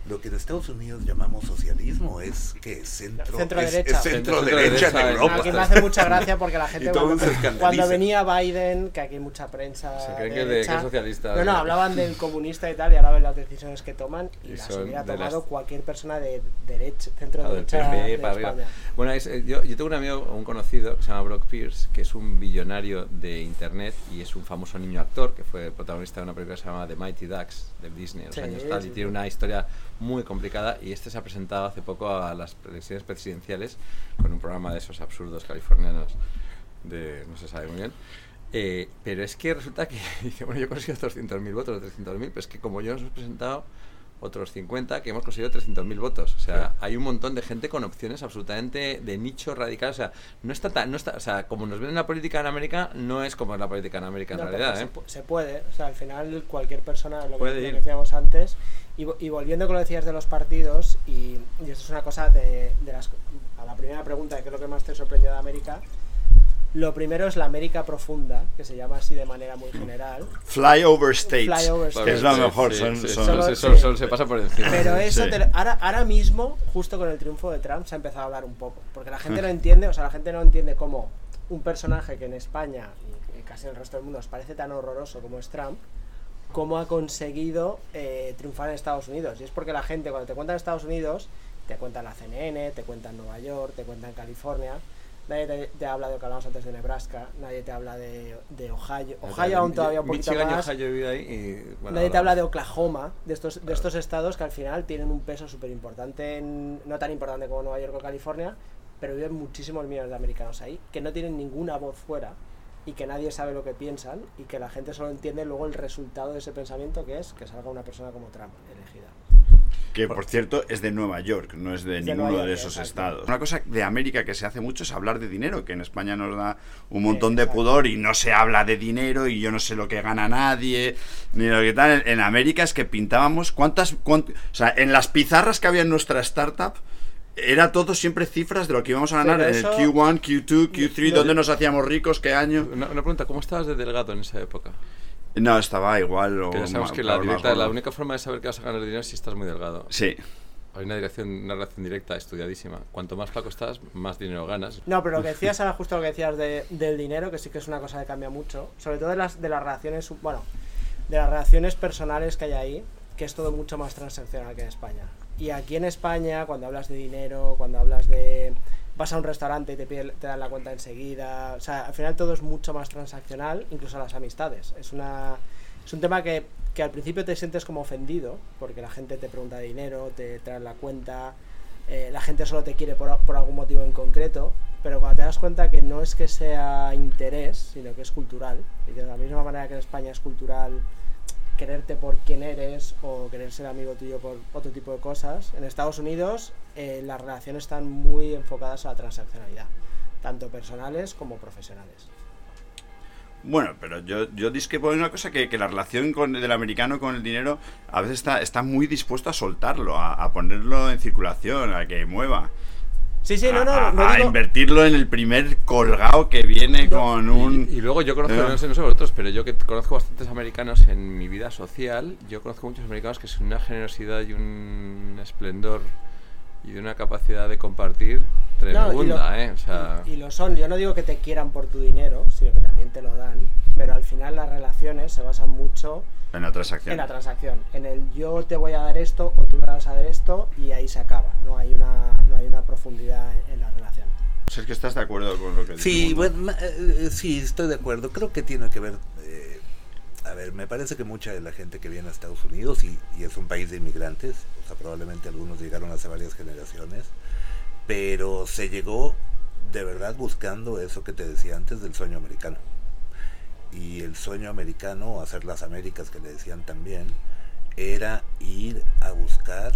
lo que en Estados Unidos llamamos socialismo es que centro, Centro es- derecha. es centro, Centro derecha, derecha en Europa. Aquí me hace mucha gracia porque la gente cuando, cuando venía Biden, que aquí hay mucha prensa Se creen que de- que es socialista, No, no, hablaban del comunista y tal, y ahora ven las decisiones que toman y, Y las hubiera de las- tomado cualquier persona de derecha, centro Ah, del derecha PP de para arriba. Bueno, es- eh, yo, yo tengo un amigo, un conocido, que se llama Brock Pierce, que es un billonario de internet y es un famoso niño actor que fue protagonista de una película que se llama The Mighty Ducks de Disney en los Sí, años tal, sí, y tiene una historia muy complicada y este se ha presentado hace poco a las elecciones presidenciales con un programa de esos absurdos californianos de no se sabe muy bien. Eh, pero es que resulta que dice, bueno, yo he conseguido 200.000 votos o 300.000, pero es que como yo nos hemos presentado otros 50 que hemos conseguido 300.000 votos. O sea, hay un montón de gente con opciones absolutamente de nicho radical. O sea, no está tan, no está, o sea, como nos ven en la política en América, no es como es la política en América en No, realidad, se, ¿eh? se puede, o sea, al final cualquier persona, lo que, lo decíamos antes, y, y volviendo con lo que decías de los partidos, y, y esto es una cosa de, de las... A la primera pregunta de qué es lo que más te sorprendió de América, lo primero es la América profunda, que se llama así de manera muy general, Flyover States. Flyover que es lo States. mejor. Sí, son, sí, son- solo, Solo- se- solo- sí. solo se pasa por encima. Pero eso, Sí. te lo- ahora, ahora mismo, justo con el triunfo de Trump, se ha empezado a hablar un poco. Porque la gente no entiende, o sea, la gente no entiende cómo un personaje que en España y, casi en el resto del mundo os parece tan horroroso como es Trump, cómo ha conseguido eh, triunfar en Estados Unidos. Y es porque la gente, cuando te cuentan Estados Unidos, te cuentan la CNN, te cuentan Nueva York, te cuentan California. Nadie te, te habla de lo que hablamos antes de Nebraska, nadie te habla de, de Ohio. Ohio aún todavía un poquito Michigan y más. Ohio ahí y, bueno, Nadie te habla de. Oklahoma, de estos, de estos estados que al final tienen un peso súper importante, no tan importante como Nueva York o California, pero viven muchísimos millones de americanos ahí, que no tienen ninguna voz fuera y que nadie sabe lo que piensan y que la gente solo entiende luego el resultado de ese pensamiento que es que salga una persona como Trump. Que por cierto es de Nueva York, no es de Es ninguno de York, esos exacto. estados. Una cosa de América que se hace mucho es hablar de dinero, que en España nos da un montón de pudor y no se habla de dinero y yo no sé lo que gana nadie, ni lo que tal. En, en América es que pintábamos cuántas, cuánt- o sea, en las pizarras que había en nuestra startup era todo siempre cifras de lo que íbamos a ganar en el eso- Q1, Q2, Q3, Lo- dónde nos hacíamos ricos, qué año. Una, una pregunta, ¿cómo estabas de delgado en esa época? No, estaba igual. O Que ya sabemos que la, más directa- la única forma de saber que vas a ganar dinero es si estás muy delgado. Sí. hay una, dirección, una relación directa estudiadísima. Cuanto más flaco estás, más dinero ganas. No, pero lo que decías era justo lo que decías de, del dinero, que sí que es una cosa que cambia mucho. Sobre todo de las, de las relaciones, bueno, de las relaciones personales que hay ahí, que es todo mucho más transaccional que en España. Y aquí en España, cuando hablas de dinero, cuando hablas de... Vas a un restaurante y te, pide- te dan la cuenta enseguida. O sea, al final todo es mucho más transaccional, incluso las amistades. Es, una, es un tema que, que al principio te sientes como ofendido, porque la gente te pregunta dinero, te trae la cuenta, eh, la gente solo te quiere por, por algún motivo en concreto, pero cuando te das cuenta que no es que sea interés, sino que es cultural, y de la misma manera que en España es cultural quererte por quién eres o querer ser amigo tuyo por otro tipo de cosas, en Estados Unidos eh, las relaciones están muy enfocadas a la transaccionalidad, tanto personales como profesionales. Bueno, pero yo, yo discrepo de una cosa que, que la relación con, del americano con el dinero a veces está, está muy dispuesto a soltarlo, a ponerlo en circulación, a que mueva. Sí, sí, no, no, a, no a digo- invertirlo en el primer colgado que viene con un... Y, y luego yo conozco, Eh. no sé, no sé vosotros, pero yo que conozco bastantes americanos en mi vida social, yo conozco muchos americanos que es una generosidad y un esplendor y de una capacidad de compartir No, y lo- tremenda, ¿eh? O sea, y, y lo son. Yo no digo que te quieran por tu dinero, sino que también te lo dan. Pero al final las relaciones se basan mucho En la transacción. en la transacción. En el yo te voy a dar esto o tú me vas a dar esto y ahí se acaba. No hay una, no hay una profundidad en, en la relación. Si es que estás de acuerdo con lo que Sí, decimos, ¿no? bueno, ma- eh, sí, estoy de acuerdo. Creo que tiene que ver. eh, a ver, me parece que mucha de la gente que viene a Estados Unidos, y, y es un país de inmigrantes, o sea, probablemente algunos llegaron hace varias generaciones, pero se llegó de verdad buscando eso que te decía antes del sueño americano. Y el sueño americano, hacer las Américas que le decían también, era ir a buscar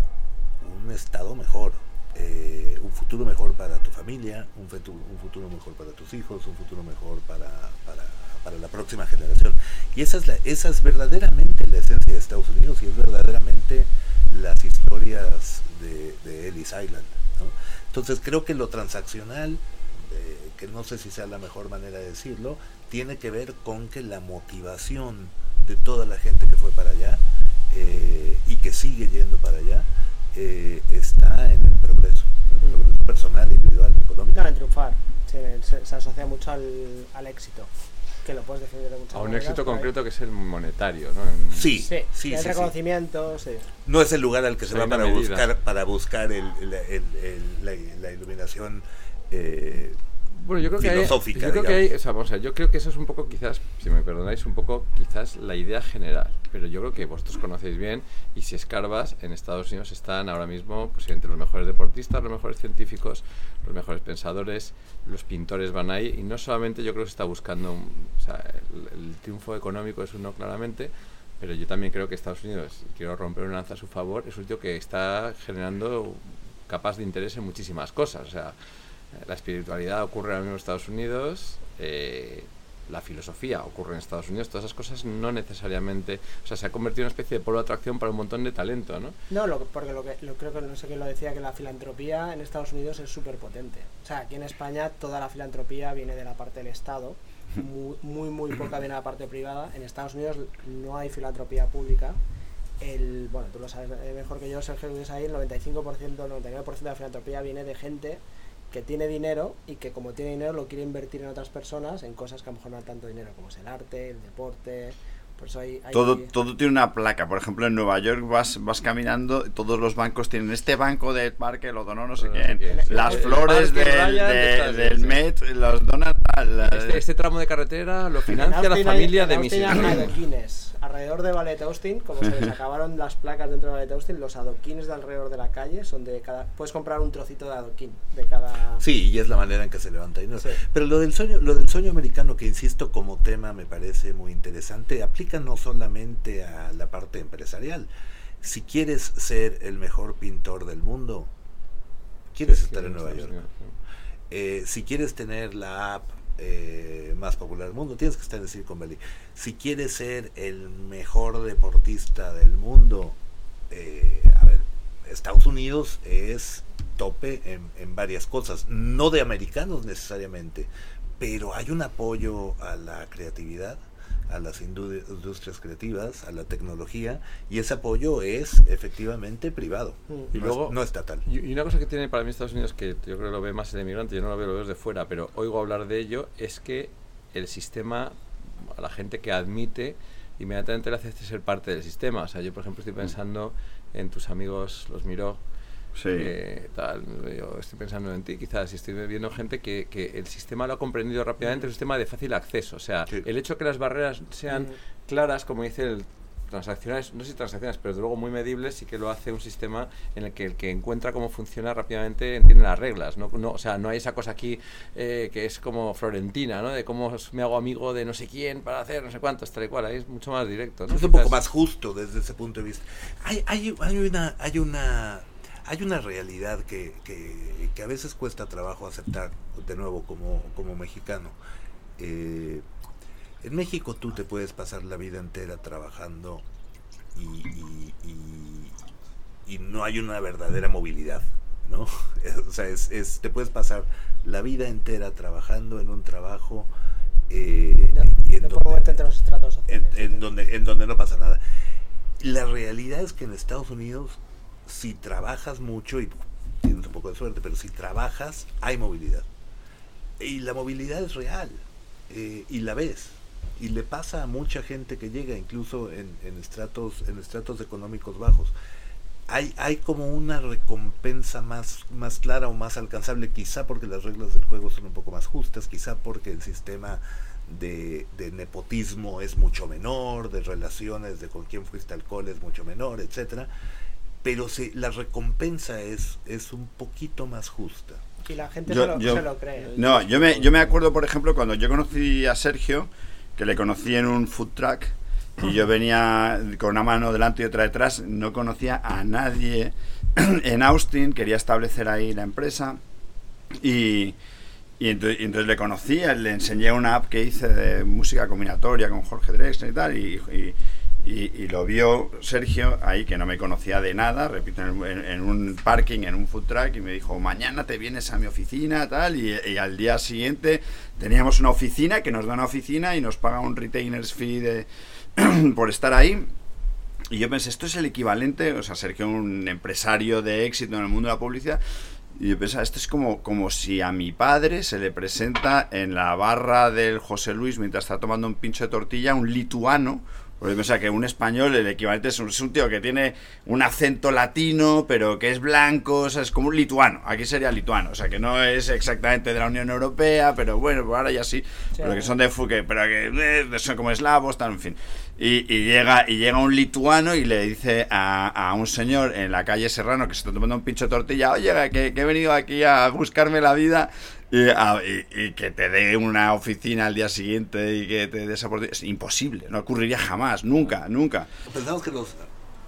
un estado mejor, eh, un futuro mejor para tu familia, un, fetu- un futuro mejor para tus hijos, un futuro mejor para, para, para la próxima generación. Y esa es, la, esa es verdaderamente la esencia de Estados Unidos y es verdaderamente las historias de, de Ellis Island. ¿no? Entonces creo que lo transaccional, eh, que no sé si sea la mejor manera de decirlo, tiene que ver con que la motivación de toda la gente que fue para allá eh, y que sigue yendo para allá eh, está en el progreso, en el progreso personal, individual, económico. No, en triunfar. Se, se asocia mucho al, al éxito. Que lo puedes definir de muchas a un maneras, éxito concreto que es el monetario, ¿no? En- Sí, Sí, sí, el sí, reconocimiento, sí. No es el lugar al que se va para medida. buscar, para buscar el, el- el- el- la, la iluminación eh, Bueno, yo creo que hay, yo creo que hay, o sea, vamos a yo creo que eso es un poco quizás, si me perdonáis, un poco quizás la idea general, pero yo creo que vosotros conocéis bien y si escarbas, en Estados Unidos están ahora mismo pues, entre los mejores deportistas, los mejores científicos, los mejores pensadores, los pintores van ahí y no solamente yo creo que se está buscando, un- o sea, el, el triunfo económico es uno claramente, pero yo también creo que Estados Unidos, quiero romper una lanza a su favor, es un sitio que está generando capas de interés en muchísimas cosas, o sea, La espiritualidad ocurre ahora mismo en Estados Unidos, eh, la filosofía ocurre en Estados Unidos, todas esas cosas no necesariamente, o sea, se ha convertido en una especie de polo de atracción para un montón de talento, ¿no? No, lo, que- porque lo que lo, creo que no sé quién lo decía, que la filantropía en Estados Unidos es súper potente. O sea, aquí en España toda la filantropía viene de la parte del Estado, muy, muy, muy poca viene de la parte privada. En Estados Unidos no hay filantropía pública. El, bueno, tú lo sabes mejor que yo, Sergio, que ahí, el 95%, el 99% de la filantropía viene de gente que tiene dinero y que como tiene dinero lo quiere invertir en otras personas, en cosas que a lo mejor no dan tanto dinero, como es el arte, el deporte. Por eso hay, hay- Todo, todo tiene una placa. Por ejemplo, en Nueva York vas, vas caminando, todos los bancos tienen este banco del parque, lo donó no sé sé quién. sí. Las flores del, de- del. Met los dona tal. Este, este tramo de carretera lo financia la hay- familia de mis adoquines. Alrededor de Ballet Austin, como se les acabaron las placas dentro de Ballet Austin, los adoquines de alrededor de la calle son de cada. Puedes comprar un trocito de adoquín de cada. Sí, y es la manera en que se levanta dinero. Sí. Pero lo del sueño, lo del sueño americano, que insisto como tema me parece muy interesante, aplica no solamente a la parte empresarial. Si quieres ser el mejor pintor del mundo, quieres Sí, estar sí, en Nueva York. Eh, si quieres tener la app eh, más popular del mundo, tienes que estar en Silicon Valley. Si quieres ser el mejor deportista del mundo, eh, a ver, Estados Unidos es tope en, en varias cosas, no de americanos necesariamente, pero hay un apoyo a la creatividad, a las indu- industrias creativas, a la tecnología, y ese apoyo es efectivamente privado, Mm. Y no, luego- es, no estatal. Y, y una cosa que tiene para mí Estados Unidos, que yo creo que lo ve más el emigrante, yo no lo veo, lo veo desde fuera, pero oigo hablar de ello, es que el sistema, a la gente que admite, inmediatamente le hace ser parte del sistema. O sea, yo por ejemplo estoy pensando en tus amigos, los Miró, Sí. eh, tal, yo estoy pensando en ti quizás y estoy viendo gente que, que el sistema lo ha comprendido rápidamente, es un sistema de fácil acceso. O sea, Sí. el hecho que las barreras sean claras, como dice el transaccionales, no sé si transaccionales, pero desde luego muy medibles, sí que lo hace un sistema en el que el que encuentra cómo funciona rápidamente entiende las reglas. No, no, o sea, no hay esa cosa aquí eh, que es como florentina, ¿no? De cómo me hago amigo de no sé quién para hacer no sé cuántos, tal y cual. Ahí es mucho más directo. ¿no? Es un poco más justo desde ese punto de vista. Hay, hay, hay una, hay una, hay una realidad que, que, que a veces cuesta trabajo aceptar, de nuevo, como, como mexicano. Eh, en México tú te puedes pasar la vida entera trabajando y, y- y- y no hay una verdadera movilidad, ¿no? O sea, es, es- te puedes pasar la vida entera trabajando en un trabajo eh, No, en no donde- puedo moverte entre los estratos en, sociales. en donde, en donde no pasa nada. La realidad es que en Estados Unidos, si trabajas mucho, y tienes un poco de suerte, pero si trabajas, hay movilidad. Y la movilidad es real, eh, y la ves. Y le pasa a mucha gente que llega, incluso en, estratos, en estratos económicos bajos. Hay, hay como una recompensa más, más clara o más alcanzable, quizá porque las reglas del juego son un poco más justas, quizá porque el sistema de, nepotismo es mucho menor, de relaciones de con quién fuiste alcohol es mucho menor, etcétera. Pero sí, la recompensa es, es un poquito más justa. Y la gente Yo- se, lo, yo- se lo cree. No, yo me, yo me acuerdo, por ejemplo, cuando yo conocí a Sergio, que le conocí en un food truck, y yo venía con una mano delante y otra detrás, no conocía a nadie en Austin, quería establecer ahí la empresa, y, y entonces, y entonces le conocí, le enseñé una app que hice de música combinatoria con Jorge Drexler y tal, y, y- y- lo vio Sergio ahí, que no me conocía de nada, repito, en, un parking, en un food truck, y me dijo, mañana te vienes a mi oficina, tal, y, y al día siguiente teníamos una oficina, que nos da una oficina y nos paga un retainers fee de, por estar ahí. Y yo pensé, esto es el equivalente, o sea, Sergio, un empresario de éxito en el mundo de la publicidad, y yo pensaba, esto es como, como si a mi padre se le presenta en la barra del José Luis mientras está tomando un pincho de tortilla un lituano. Porque yo pensaba que un español, el equivalente es un, es un tío que tiene un acento latino, pero que es blanco, o sea, es como un lituano. Aquí sería lituano, o sea, que no es exactamente de la Unión Europea, pero bueno, pues ahora ya sí. pero que son de fu- que- pero que eh, son como eslavos, tal, en fin. Y, y llega, y llega un lituano y le dice a, a un señor en la calle Serrano que se está tomando un pincho de tortilla, oye, que, que he venido aquí a buscarme la vida y, a- y- y que te dé una oficina al día siguiente y que te dé. Es imposible, no ocurriría jamás, nunca, nunca. Pensamos que los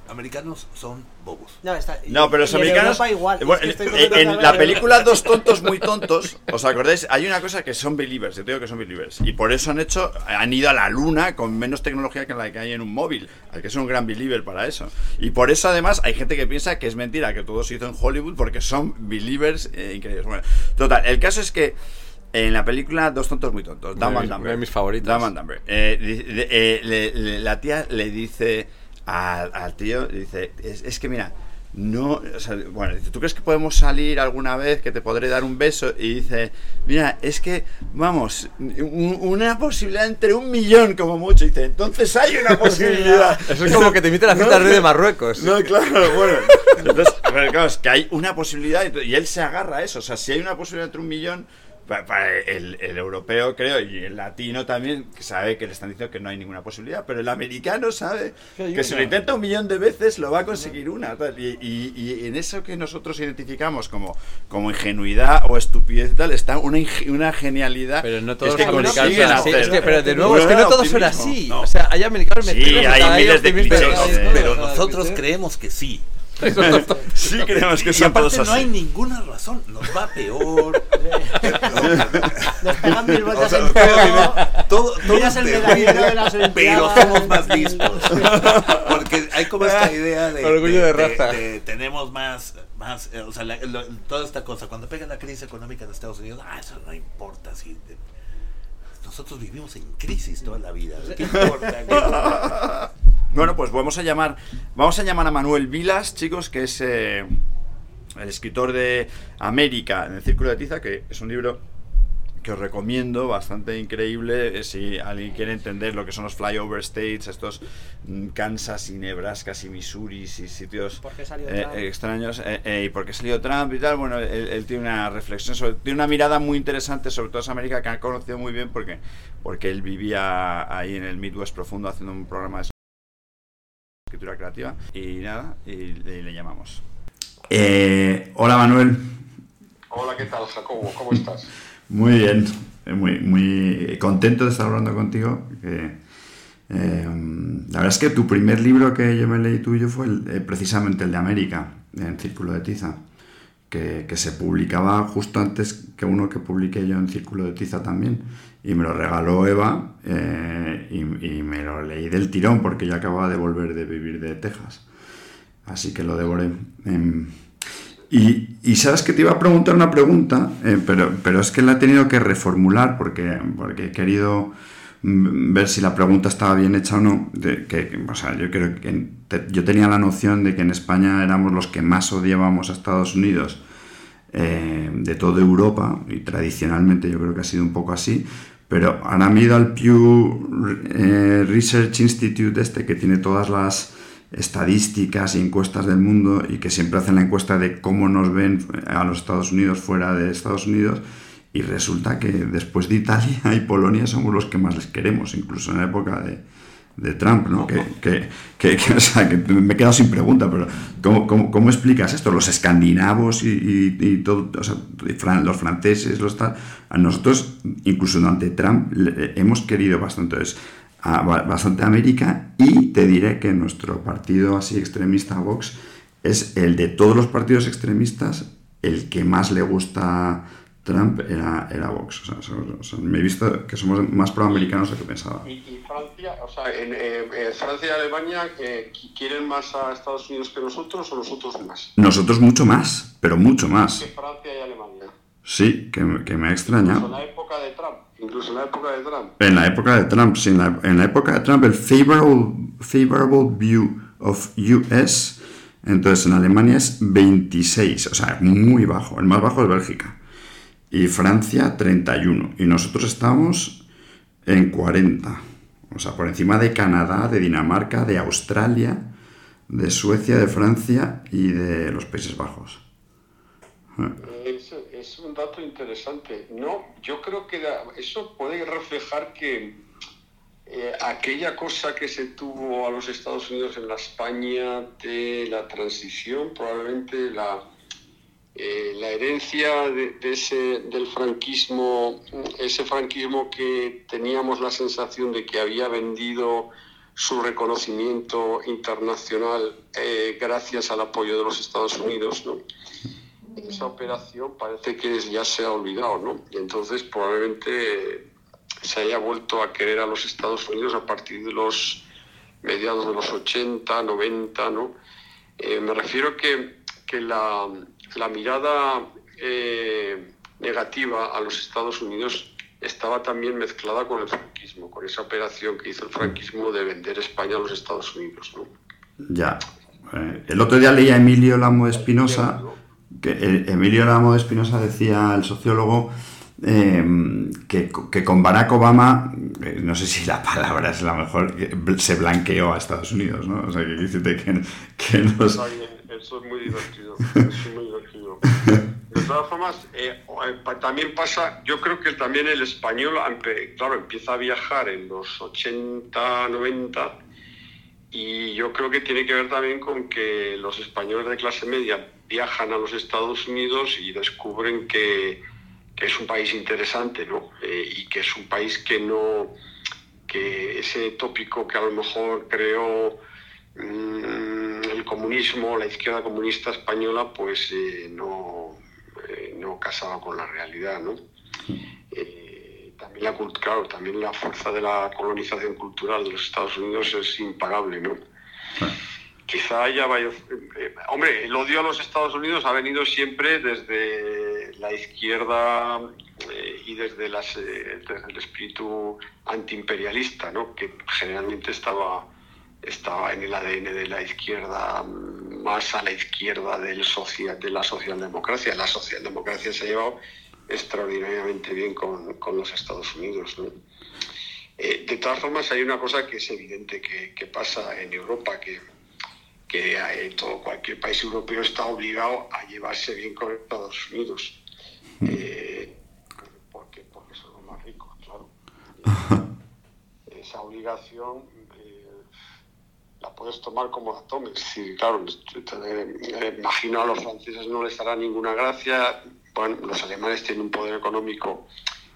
americanos son bobos. No, está- No, pero los en americanos. Europa igual. Bueno, Es que en- en la película Dos tontos muy tontos, ¿os acordáis? Hay una cosa que son believers. Yo te digo que son believers. Y por eso han hecho, han ido a la luna con menos tecnología que la que hay en un móvil. Hay que ser un gran believer para eso. Y por eso además hay gente que piensa que es mentira, que todo se hizo en Hollywood porque son believers eh, increíbles. Bueno, total, el caso es que en la película Dos tontos muy tontos, Dumb and Dumber. una de mis favoritas. Dumb and Dumber. Eh, di- de- eh, le- le- la tía le dice al, al tío, dice, es, es que mira, no, o sea, bueno, dice, ¿tú crees que podemos salir alguna vez, que te podré dar un beso? Y dice, mira, es que, vamos, un- una posibilidad entre un millón como mucho. Y dice, entonces hay una posibilidad. Eso es como que te inviten a la fiesta rey de Marruecos. No, claro, bueno. Entonces, pero claro, es que hay una posibilidad y él se agarra a eso. O sea, si hay una posibilidad entre un millón, para el, el europeo, creo, y el latino también, que sabe que le están diciendo que no hay ninguna posibilidad. Pero el americano sabe Que si lo intenta un millón de veces, lo va a conseguir una. tal. Y, y- y en eso que nosotros identificamos como, como ingenuidad o estupidez y tal, está una, una genialidad. Pero no que todos es que consiguen son así. hacer. Es que, pero de nuevo, es que no todos son así. No. O sea, hay americanos Sí, hay miles de clichés, pero nosotros creemos que sí. Sí creemos que y son aparte todos no hay así. ninguna razón, nos va peor. Nos pegan mil vueltas O sea, en todo. todo, es el medallero de las pero somos más listos. Porque hay como esta idea de, Orgullo de raza. de- tenemos más, más eh, o sea, la- lo- toda esta cosa. Cuando pega la crisis económica en Estados Unidos, ah, eso no importa. Si, Nosotros vivimos en crisis toda la vida. ¿Qué importa? Bueno, pues vamos a llamar, vamos a llamar a Manuel Vilas, chicos, que es eh, el escritor de América en el Círculo de Tiza, que es un libro que os recomiendo, bastante increíble, eh, si alguien quiere entender lo que son los flyover states, estos mm, Kansas y Nebraska y Missouri y sitios ¿Por qué salió eh, extraños, eh, eh, y por qué salió Trump y tal, bueno, él, él tiene una reflexión, sobre, tiene una mirada muy interesante sobre toda esa América que ha conocido muy bien porque, porque él vivía ahí en el Midwest profundo haciendo un programa de escritura creativa y nada, y, le- le llamamos. Eh, hola Manuel. Hola, ¿qué tal, Jacobo? ¿Cómo estás? Muy bien, eh, muy, muy contento de estar hablando contigo. eh, la verdad es que tu primer libro que yo me leí tuyo fue el- eh, precisamente el de América, en Círculo de Tiza, que, que se publicaba justo antes que uno que publiqué yo en Círculo de Tiza también. Y me lo regaló Eva eh, y, y me lo leí del tirón porque yo acababa de volver de vivir de Texas. Así que lo devoré. Y, sabes que te iba a preguntar una pregunta, eh, pero, pero es que la he tenido que reformular porque, porque he querido mm, ver si la pregunta estaba bien hecha o no. O sea, yo creo que yo tenía la noción de que en España éramos los que más odiábamos a Estados Unidos eh, de toda Europa y tradicionalmente yo creo que ha sido un poco así. Pero ahora me he ido al Pew eh, Research Institute este que tiene todas las estadísticas y encuestas del mundo y que siempre hacen la encuesta de cómo nos ven a los Estados Unidos fuera de Estados Unidos y resulta que después de Italia y Polonia somos los que más les queremos, incluso en la época de, de Trump, ¿no? Que, que, que- o sea, que me he quedado sin pregunta, pero ¿cómo, cómo, cómo explicas esto? Los escandinavos y, y- todo, o sea, los franceses, los tal, a nosotros, incluso durante Trump, hemos querido bastante, entonces, a- bastante América y te diré que nuestro partido así extremista, Vox, es el de todos los partidos extremistas, el que más le gusta Trump era, era Vox. O sea, so- so- me he visto que somos más proamericanos de lo que pensaba. Y, y Francia, o sea, en, eh, Francia y Alemania eh, qui- quieren más a Estados Unidos que nosotros o nosotros más. Nosotros mucho más, pero mucho Que más. Francia y Alemania. Sí, que, me- que me ha en extrañado. la época de Trump. Incluso en la época de Trump. En la época de Trump, sí, en la, en la época de Trump, el favorable, favorable view of US, entonces en Alemania es 26, o sea, muy bajo. El más bajo es Bélgica. Y Francia 31. Y nosotros estamos en 40. O sea, por encima de Canadá, de Dinamarca, de Australia, de Suecia, de Francia y de los Países Bajos. Es, es un dato interesante. No, yo creo que eso puede reflejar que eh, aquella cosa que se tuvo a los Estados Unidos en la España de la transición, probablemente la, eh, la herencia de, de ese, del franquismo, ese franquismo que teníamos la sensación de que había vendido su reconocimiento internacional eh, gracias al apoyo de los Estados Unidos, ¿no? Esa operación parece que ya se ha olvidado, ¿no? Y entonces probablemente se haya vuelto a querer a los Estados Unidos a partir de los mediados de los 80, 90, ¿no? Eh, me refiero que, que la, la mirada eh, negativa a los Estados Unidos estaba también mezclada con el franquismo, con esa operación que hizo el franquismo de vender España a los Estados Unidos, ¿no? Ya. Eh, el otro día leía a Emilio Lamo Espinosa, que eh, Emilio Lamo de Espinosa decía, el sociólogo, eh, que, que con Barack Obama, eh, no sé si la palabra es la mejor, que se blanqueó a Estados Unidos, ¿no? O sea, que decirte que, que nos... Está bien, eso es muy divertido. Eso es muy divertido. De todas formas, eh, también pasa, yo creo que también el español, claro, empieza a viajar en los 80, 90, y yo creo que tiene que ver también con que los españoles de clase media viajan a los Estados Unidos y descubren que, es un país interesante, ¿no? Eh, y que es un país que no, que ese tópico que a lo mejor creó mm, el comunismo, la izquierda comunista española, pues eh, no, eh, no casaba con la realidad, ¿no? También la claro, también la fuerza de la colonización cultural de los Estados Unidos es imparable, ¿no? Quizá haya varios... eh, hombre, el odio a los Estados Unidos ha venido siempre desde la izquierda eh, y desde, eh, el espíritu antiimperialista, ¿no? que generalmente estaba, estaba en el ADN de la izquierda, más a la izquierda del social, de la socialdemocracia. La socialdemocracia se ha llevado extraordinariamente bien con, con los Estados Unidos. ¿no? Eh, de todas formas, hay una cosa que es evidente que pasa en Europa, que, que todo, cualquier país europeo está obligado a llevarse bien con Estados Unidos. Eh, porque, porque son los más ricos, claro. Esa obligación eh, la puedes tomar como la tomes. Sí, claro, eh, imagino a los franceses no les hará ninguna gracia. Bueno, los alemanes tienen un poder económico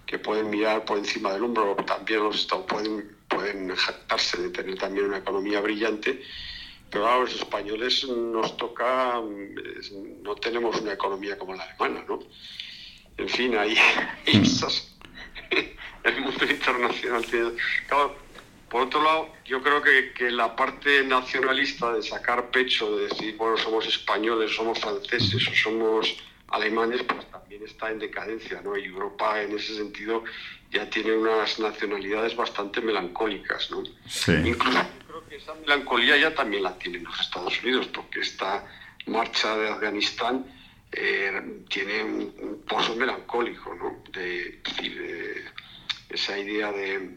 que pueden mirar por encima del hombro, también los estados pueden, pueden jactarse de tener también una economía brillante, pero a los españoles nos toca, no tenemos una economía como la alemana, ¿no? En fin, ahí el mundo internacional tiene... Claro, por otro lado, yo creo que, que, la parte nacionalista de sacar pecho, de decir, bueno, somos españoles, somos franceses o somos alemanes, pues también está en decadencia, ¿no? Y Europa en ese sentido ya tiene unas nacionalidades bastante melancólicas, ¿no? Sí. Incluso esa melancolía ya también la tienen los Estados Unidos, porque esta marcha de Afganistán eh, tiene un, un, pozo melancólico, ¿no? De, de esa idea de,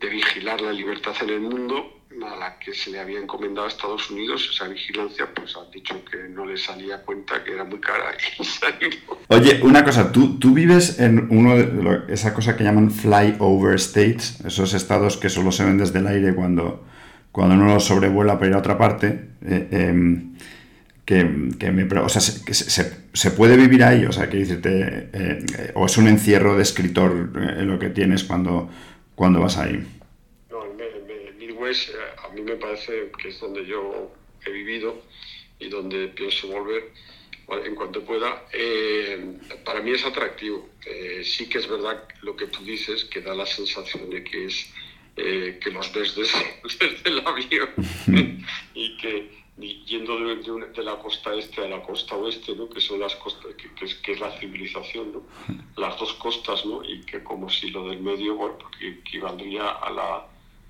vigilar la libertad en el mundo a la que se le había encomendado a Estados Unidos esa vigilancia, pues han dicho que no le salía cuenta que era muy cara y. Oye, una cosa, ¿tú, tú vives en uno de lo, esa cosa que llaman flyover states, esos estados que solo se ven desde el aire cuando, cuando uno los sobrevuela para ir a otra parte. Eh, eh, que, que, me, o sea, se, que se, se, puede vivir ahí, o sea, que decirte, eh, o es un encierro de escritor eh, lo que tienes cuando, cuando vas ahí. No, el Midwest a mí me parece que es donde yo he vivido y donde pienso volver en cuanto pueda. Eh, para mí es atractivo. Eh, sí que es verdad lo que tú dices, que da la sensación de que es eh, que los ves desde, desde el avión y que y yendo de, de, de, la costa este a la costa oeste, ¿no? que son las costas, que, que, es, que es la civilización, ¿no? las dos costas, ¿no? y que como si lo del medio, bueno, que equivaldría a la,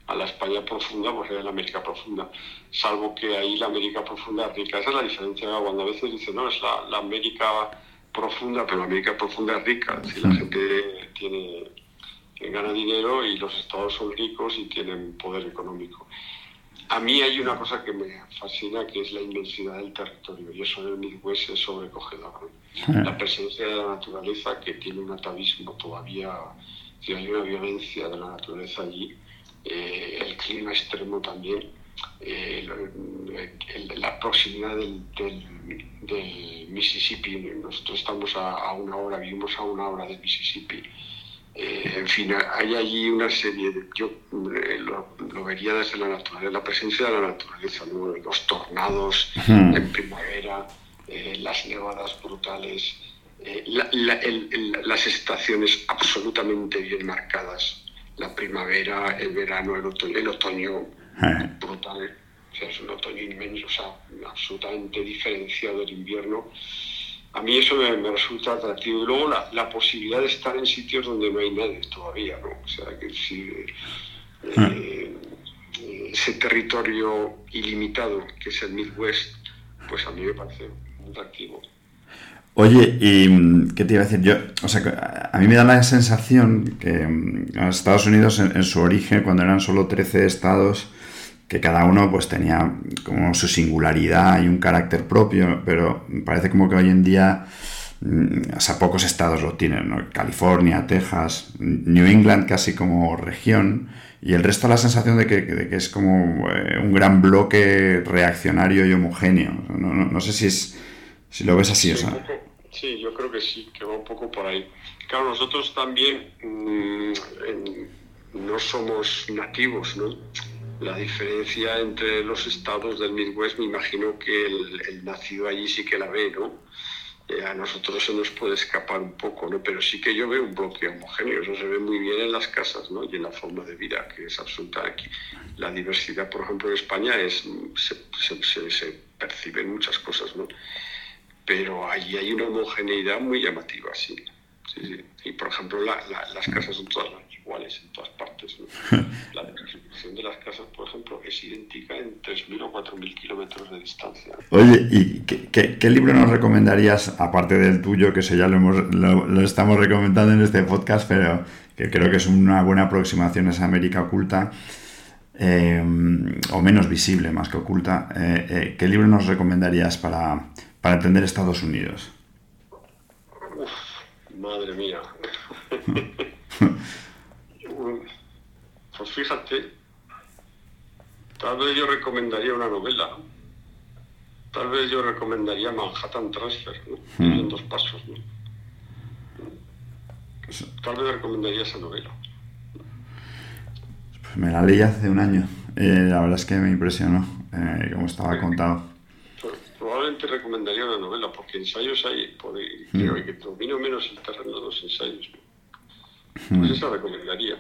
a la España profunda, pues era la América profunda, salvo que ahí la América profunda es rica. Esa es la diferencia cuando a veces dicen, no, es la, la América profunda, pero la América profunda es rica, si la gente tiene, gana dinero y los estados son ricos y tienen poder económico. A mí hay una cosa que me fascina, que es la inmensidad del territorio, y eso en el Midwest es sobrecogedor. ¿no? La presencia de la naturaleza, que tiene un atavismo todavía, si hay una violencia de la naturaleza allí, eh, el clima extremo también, eh, el, la proximidad del, del, del, Mississippi, nosotros estamos a, a, una hora, vivimos a una hora del Mississippi. Eh, en fin, hay allí una serie de. Yo eh, lo, lo, vería desde la naturaleza, la presencia de la naturaleza, ¿no? los tornados en primavera, eh, las nevadas brutales, la, la, el, el, las estaciones absolutamente bien marcadas, la primavera, el verano, el otoño, el otoño brutal, o sea, es un otoño inmenso, o sea, absolutamente diferenciado del invierno a mí eso me, me, resulta atractivo. Y luego la, la, posibilidad de estar en sitios donde no hay nadie todavía, ¿no? O sea, que si eh, ese territorio ilimitado que es el Midwest, pues a mí me parece atractivo. Oye, ¿y qué te iba a decir? Yo, o sea, a mí me da la sensación que en Estados Unidos, en, en su origen, cuando eran solo 13 estados, que cada uno pues tenía como su singularidad y un carácter propio, pero parece como que hoy en día o sea, pocos estados lo tienen, ¿no? California, Texas, New England casi como región, y el resto la sensación de que, de que es como eh, un gran bloque reaccionario y homogéneo. No, no, no, sé si es si lo ves así. Sí, o sea. poco, sí, yo creo que sí, que va un poco por ahí. Claro, nosotros también mmm, en, no somos nativos, ¿no? La diferencia entre los estados del Midwest, me imagino que el, nacido allí sí que la ve, ¿no? Eh, a nosotros se nos puede escapar un poco, ¿no? Pero sí que yo veo un bloque homogéneo, eso se ve muy bien en las casas, ¿no? Y en la forma de vida, que es absoluta aquí. La diversidad, por ejemplo, en España es, se, perciben muchas cosas, ¿no? Pero allí hay una homogeneidad muy llamativa, sí. sí, sí. Y por ejemplo, las casas son todas iguales en todas partes. La distribución de las casas, por ejemplo, es idéntica en 3.000 o 4.000 kilómetros de distancia. Oye, ¿y qué, libro nos recomendarías, aparte del tuyo, que eso ya lo, hemos, lo, estamos recomendando en este podcast, pero que creo que es una buena aproximación a esa América oculta? Eh, o menos visible más que oculta, eh, eh, ¿qué libro nos recomendarías para, para entender Estados Unidos? madre mía. pues fíjate, tal vez yo recomendaría una novela. Tal vez yo recomendaría Manhattan Transfer, ¿no? En dos pasos, ¿no? Tal vez recomendaría esa novela. Pues me la leí hace un año. Eh, la verdad es que me impresionó eh, cómo estaba contado. Probablemente recomendaría una novela, porque ensayos hay, por, creo que domino menos el terreno de los ensayos. Pues esa recomendaría.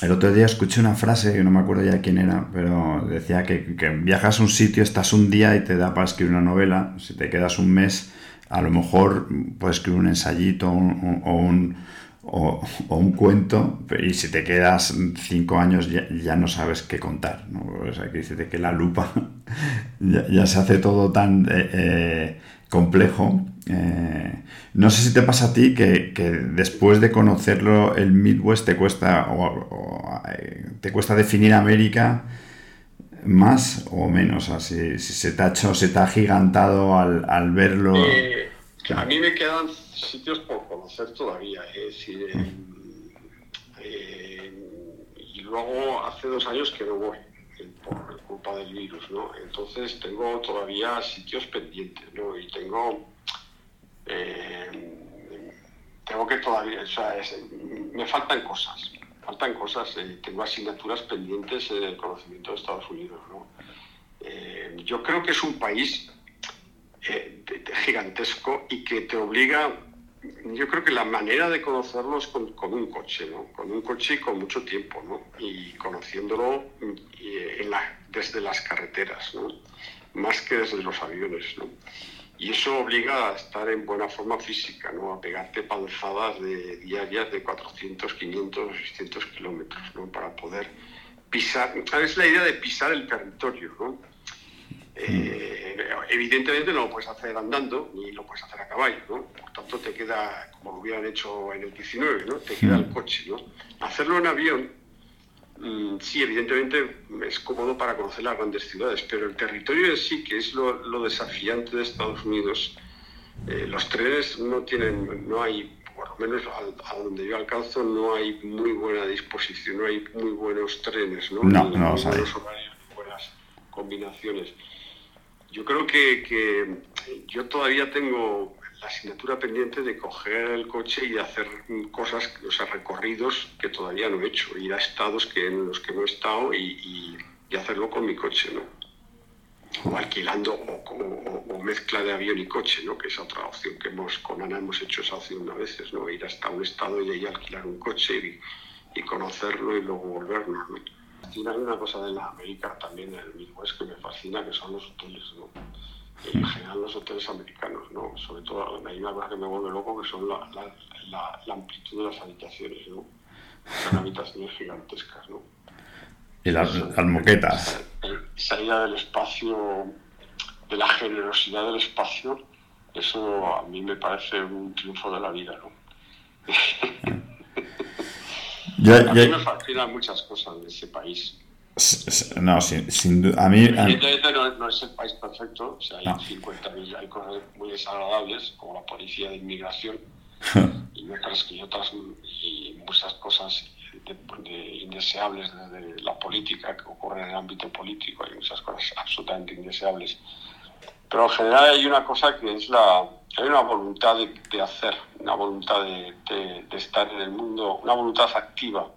El otro día escuché una frase que no me acuerdo ya quién era, pero decía que, viajas a un sitio, estás un día y te da para escribir una novela. Si te quedas un mes, a lo mejor puedes escribir un ensayito o un, o, un cuento, y si te quedas cinco años ya, no sabes qué contar. ¿no? O sea, que dice que la lupa ya, se hace todo tan eh, eh, complejo. Eh, no sé si te pasa a ti que, después de conocerlo el Midwest te cuesta, o, te cuesta definir América más o menos, así, si se te ha hecho, se te ha gigantado al, al verlo. a mí me quedan sitios por conocer todavía, es decir, eh, y luego hace dos años que no voy por culpa del virus, ¿no? Entonces tengo todavía sitios pendientes, ¿no? Y tengo, eh, tengo que todavía, o sea, me faltan cosas, faltan cosas, eh, tengo asignaturas pendientes en el conocimiento de Estados Unidos, ¿no? yo creo que es un país gigantesco y que te obliga yo creo que la manera de conocerlo es con, un coche, ¿no? Con un coche y con mucho tiempo, ¿no? Y conociéndolo desde las carreteras, ¿no? Más que desde los aviones, ¿no? Y eso obliga a estar en buena forma física, ¿no? A pegarte panzadas de, diarias de 400, 500, 600 kilómetros, ¿no? Para poder pisar... Es la idea de pisar el territorio, ¿no? Eh, evidentemente no lo puedes hacer andando ni lo puedes hacer a caballo, ¿no? Por tanto te queda, como lo hubieran hecho en el 19, ¿no? Te queda el coche, ¿no? Hacerlo en avión, sí, evidentemente es cómodo para conocer las grandes ciudades, pero el territorio en sí, que es lo, desafiante de Estados Unidos, eh, los trenes no tienen, no hay, por lo menos a, donde yo alcanzo, no hay muy buena disposición, no hay muy buenos trenes, ¿no? No, no, buenas combinaciones. Yo creo que, yo todavía tengo la asignatura pendiente de coger el coche y hacer cosas, o sea, recorridos que todavía no he hecho, ir a estados que, en los que no he estado y, hacerlo con mi coche, ¿no? O alquilando o, mezcla de avión y coche, ¿no? Que es otra opción que hemos, con Ana hemos hecho esa opción a veces, ¿no? Ir hasta un estado y ahí alquilar un coche y, conocerlo y luego volvernos, ¿no? hay una cosa de la América también es que me fascina, que son los hoteles, ¿no? En general los hoteles americanos, ¿no? Sobre todo hay una cosa que me vuelve loco que son la, la, la, amplitud de las habitaciones, ¿no? Son habitaciones gigantescas, ¿no? Y las, moquetas. Esa idea del espacio, de la generosidad del espacio, eso a mí me parece un triunfo de la vida, ¿no? a mí me fascinan muchas cosas de ese país. No, sin, duda. A mí. Evidentemente no, es el país perfecto. O sea, hay, hay cosas muy desagradables, como la policía de inmigración, y otras, y otras y muchas cosas indeseables de, la política que ocurren en el ámbito político. Hay muchas cosas absolutamente indeseables. Pero en general hay una cosa que es la, hay una voluntad de, hacer, una voluntad de, estar en el mundo, una voluntad activa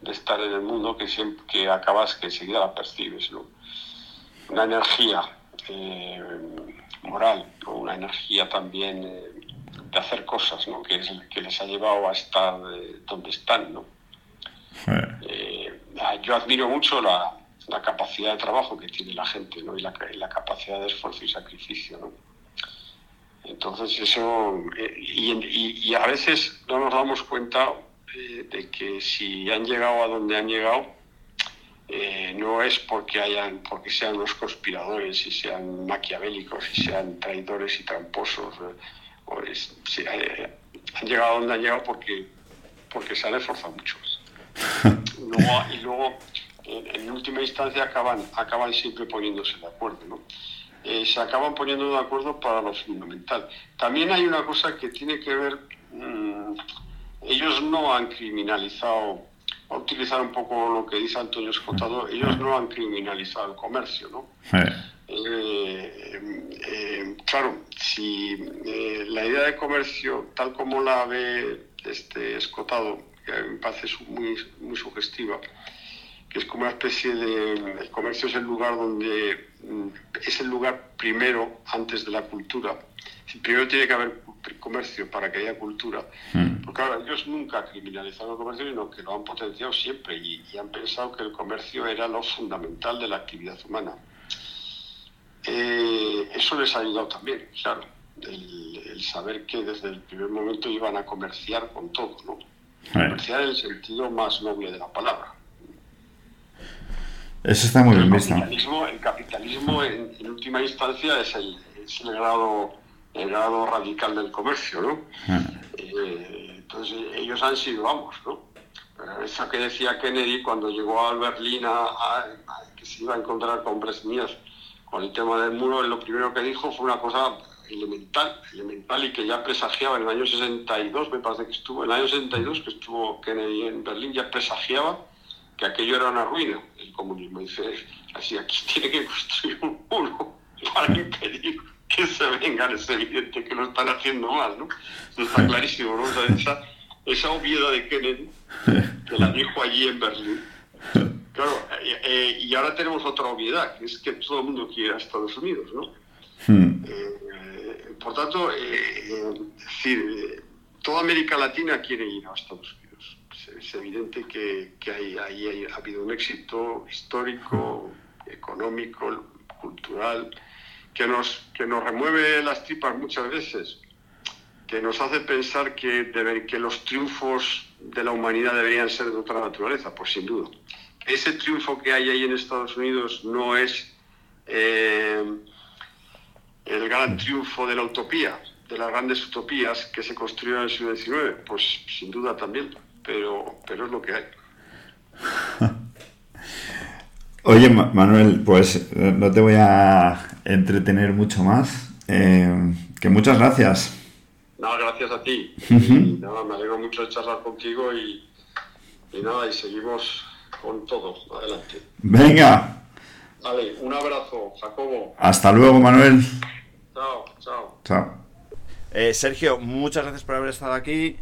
de estar en el mundo que, siempre, que acabas, que enseguida la percibes. ¿no? Una energía eh, moral, una energía también eh, de hacer cosas, ¿no? que es que les ha llevado a estar eh, donde están. ¿no? yo admiro mucho la, la, capacidad de trabajo que tiene la gente ¿no? y la, la capacidad de esfuerzo y sacrificio. ¿no? Entonces eso, eh, y, a veces no nos damos cuenta eh, de que si han llegado a donde han llegado, eh, no es porque hayan, porque sean los conspiradores y sean maquiavélicos y sean traidores y tramposos, o han llegado a donde han llegado porque, porque se han esforzado mucho. y luego, en, última instancia, acaban, acaban siempre poniéndose de acuerdo. ¿no? Eh, se acaban poniendo de acuerdo para lo fundamental. También hay una cosa que tiene que ver, mm, ellos no han criminalizado, a utilizar un poco lo que dice Antonio Escotado, ellos no han criminalizado el comercio, ¿no? Eh, eh, claro, si la idea de comercio, tal como la ve este Escotado, que me parece muy, muy sugestiva, que es como una especie de... El comercio es el lugar donde... Mm, es el lugar primero antes de la cultura. Primero tiene que haber comercio para que haya cultura. Hmm. Porque claro, ellos nunca criminalizaron el comercio, sino que lo han potenciado siempre y, han pensado que el comercio era lo fundamental de la actividad humana. Eh, eso les ha ayudado también, claro, el, el, saber que desde el primer momento iban a comerciar con todo, ¿no? Comerciar en el sentido más noble de la palabra. Eso está muy bien visto. El capitalismo, en, última instancia, es el, grado, el grado radical del comercio, ¿no? Ah. Eh, entonces, ellos han sido, vamos, ¿no? Esa que decía Kennedy cuando llegó a Berlín a, que se iba a encontrar con Brezhnev con el tema del muro, lo primero que dijo fue una cosa elemental, elemental y que ya presagiaba en el año 62, me parece que estuvo, en el año 62 que estuvo Kennedy en Berlín, ya presagiaba que aquello era una ruina, el comunismo. Dice, así aquí tiene que construir un muro para impedir que se vengan, es evidente que lo están haciendo mal, ¿no? Eso está clarísimo, ¿no? esa, esa obviedad de Kennedy, que la dijo allí en Berlín. Claro, eh, eh, y ahora tenemos otra obviedad, que es que todo el mundo quiere ir a Estados Unidos, ¿no? Hmm. Eh, por tanto, decir, toda América Latina quiere ir a Estados Unidos es evidente que, que ahí, ha habido un éxito histórico, económico, cultural, que nos, que nos remueve las tripas muchas veces, que nos hace pensar que, que los triunfos de la humanidad deberían ser de otra naturaleza, pues sin duda. Ese triunfo que hay ahí en Estados Unidos no es eh, el gran triunfo de la utopía, de las grandes utopías que se construyeron en el siglo XIX, pues sin duda también pero, pero es lo que hay. Oye, Manuel, pues eh, no te voy a entretener mucho más. Eh, que muchas gracias. Nada, gracias a ti. y nada, me alegro mucho de charlar contigo y, y nada, y seguimos con todo. Adelante. Venga. Vale, un abrazo, Jacobo. Hasta luego, Manuel. Chao, chao. Chao. Eh, Sergio, muchas gracias por haber estado aquí.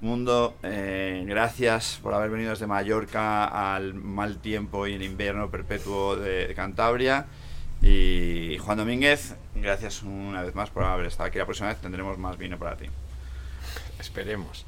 Mundo, eh, gracias por haber venido desde Mallorca al mal tiempo y el invierno perpetuo de, Cantabria. Y Juan Domínguez, gracias una vez más por haber estado aquí. La próxima vez tendremos más vino para ti. Esperemos.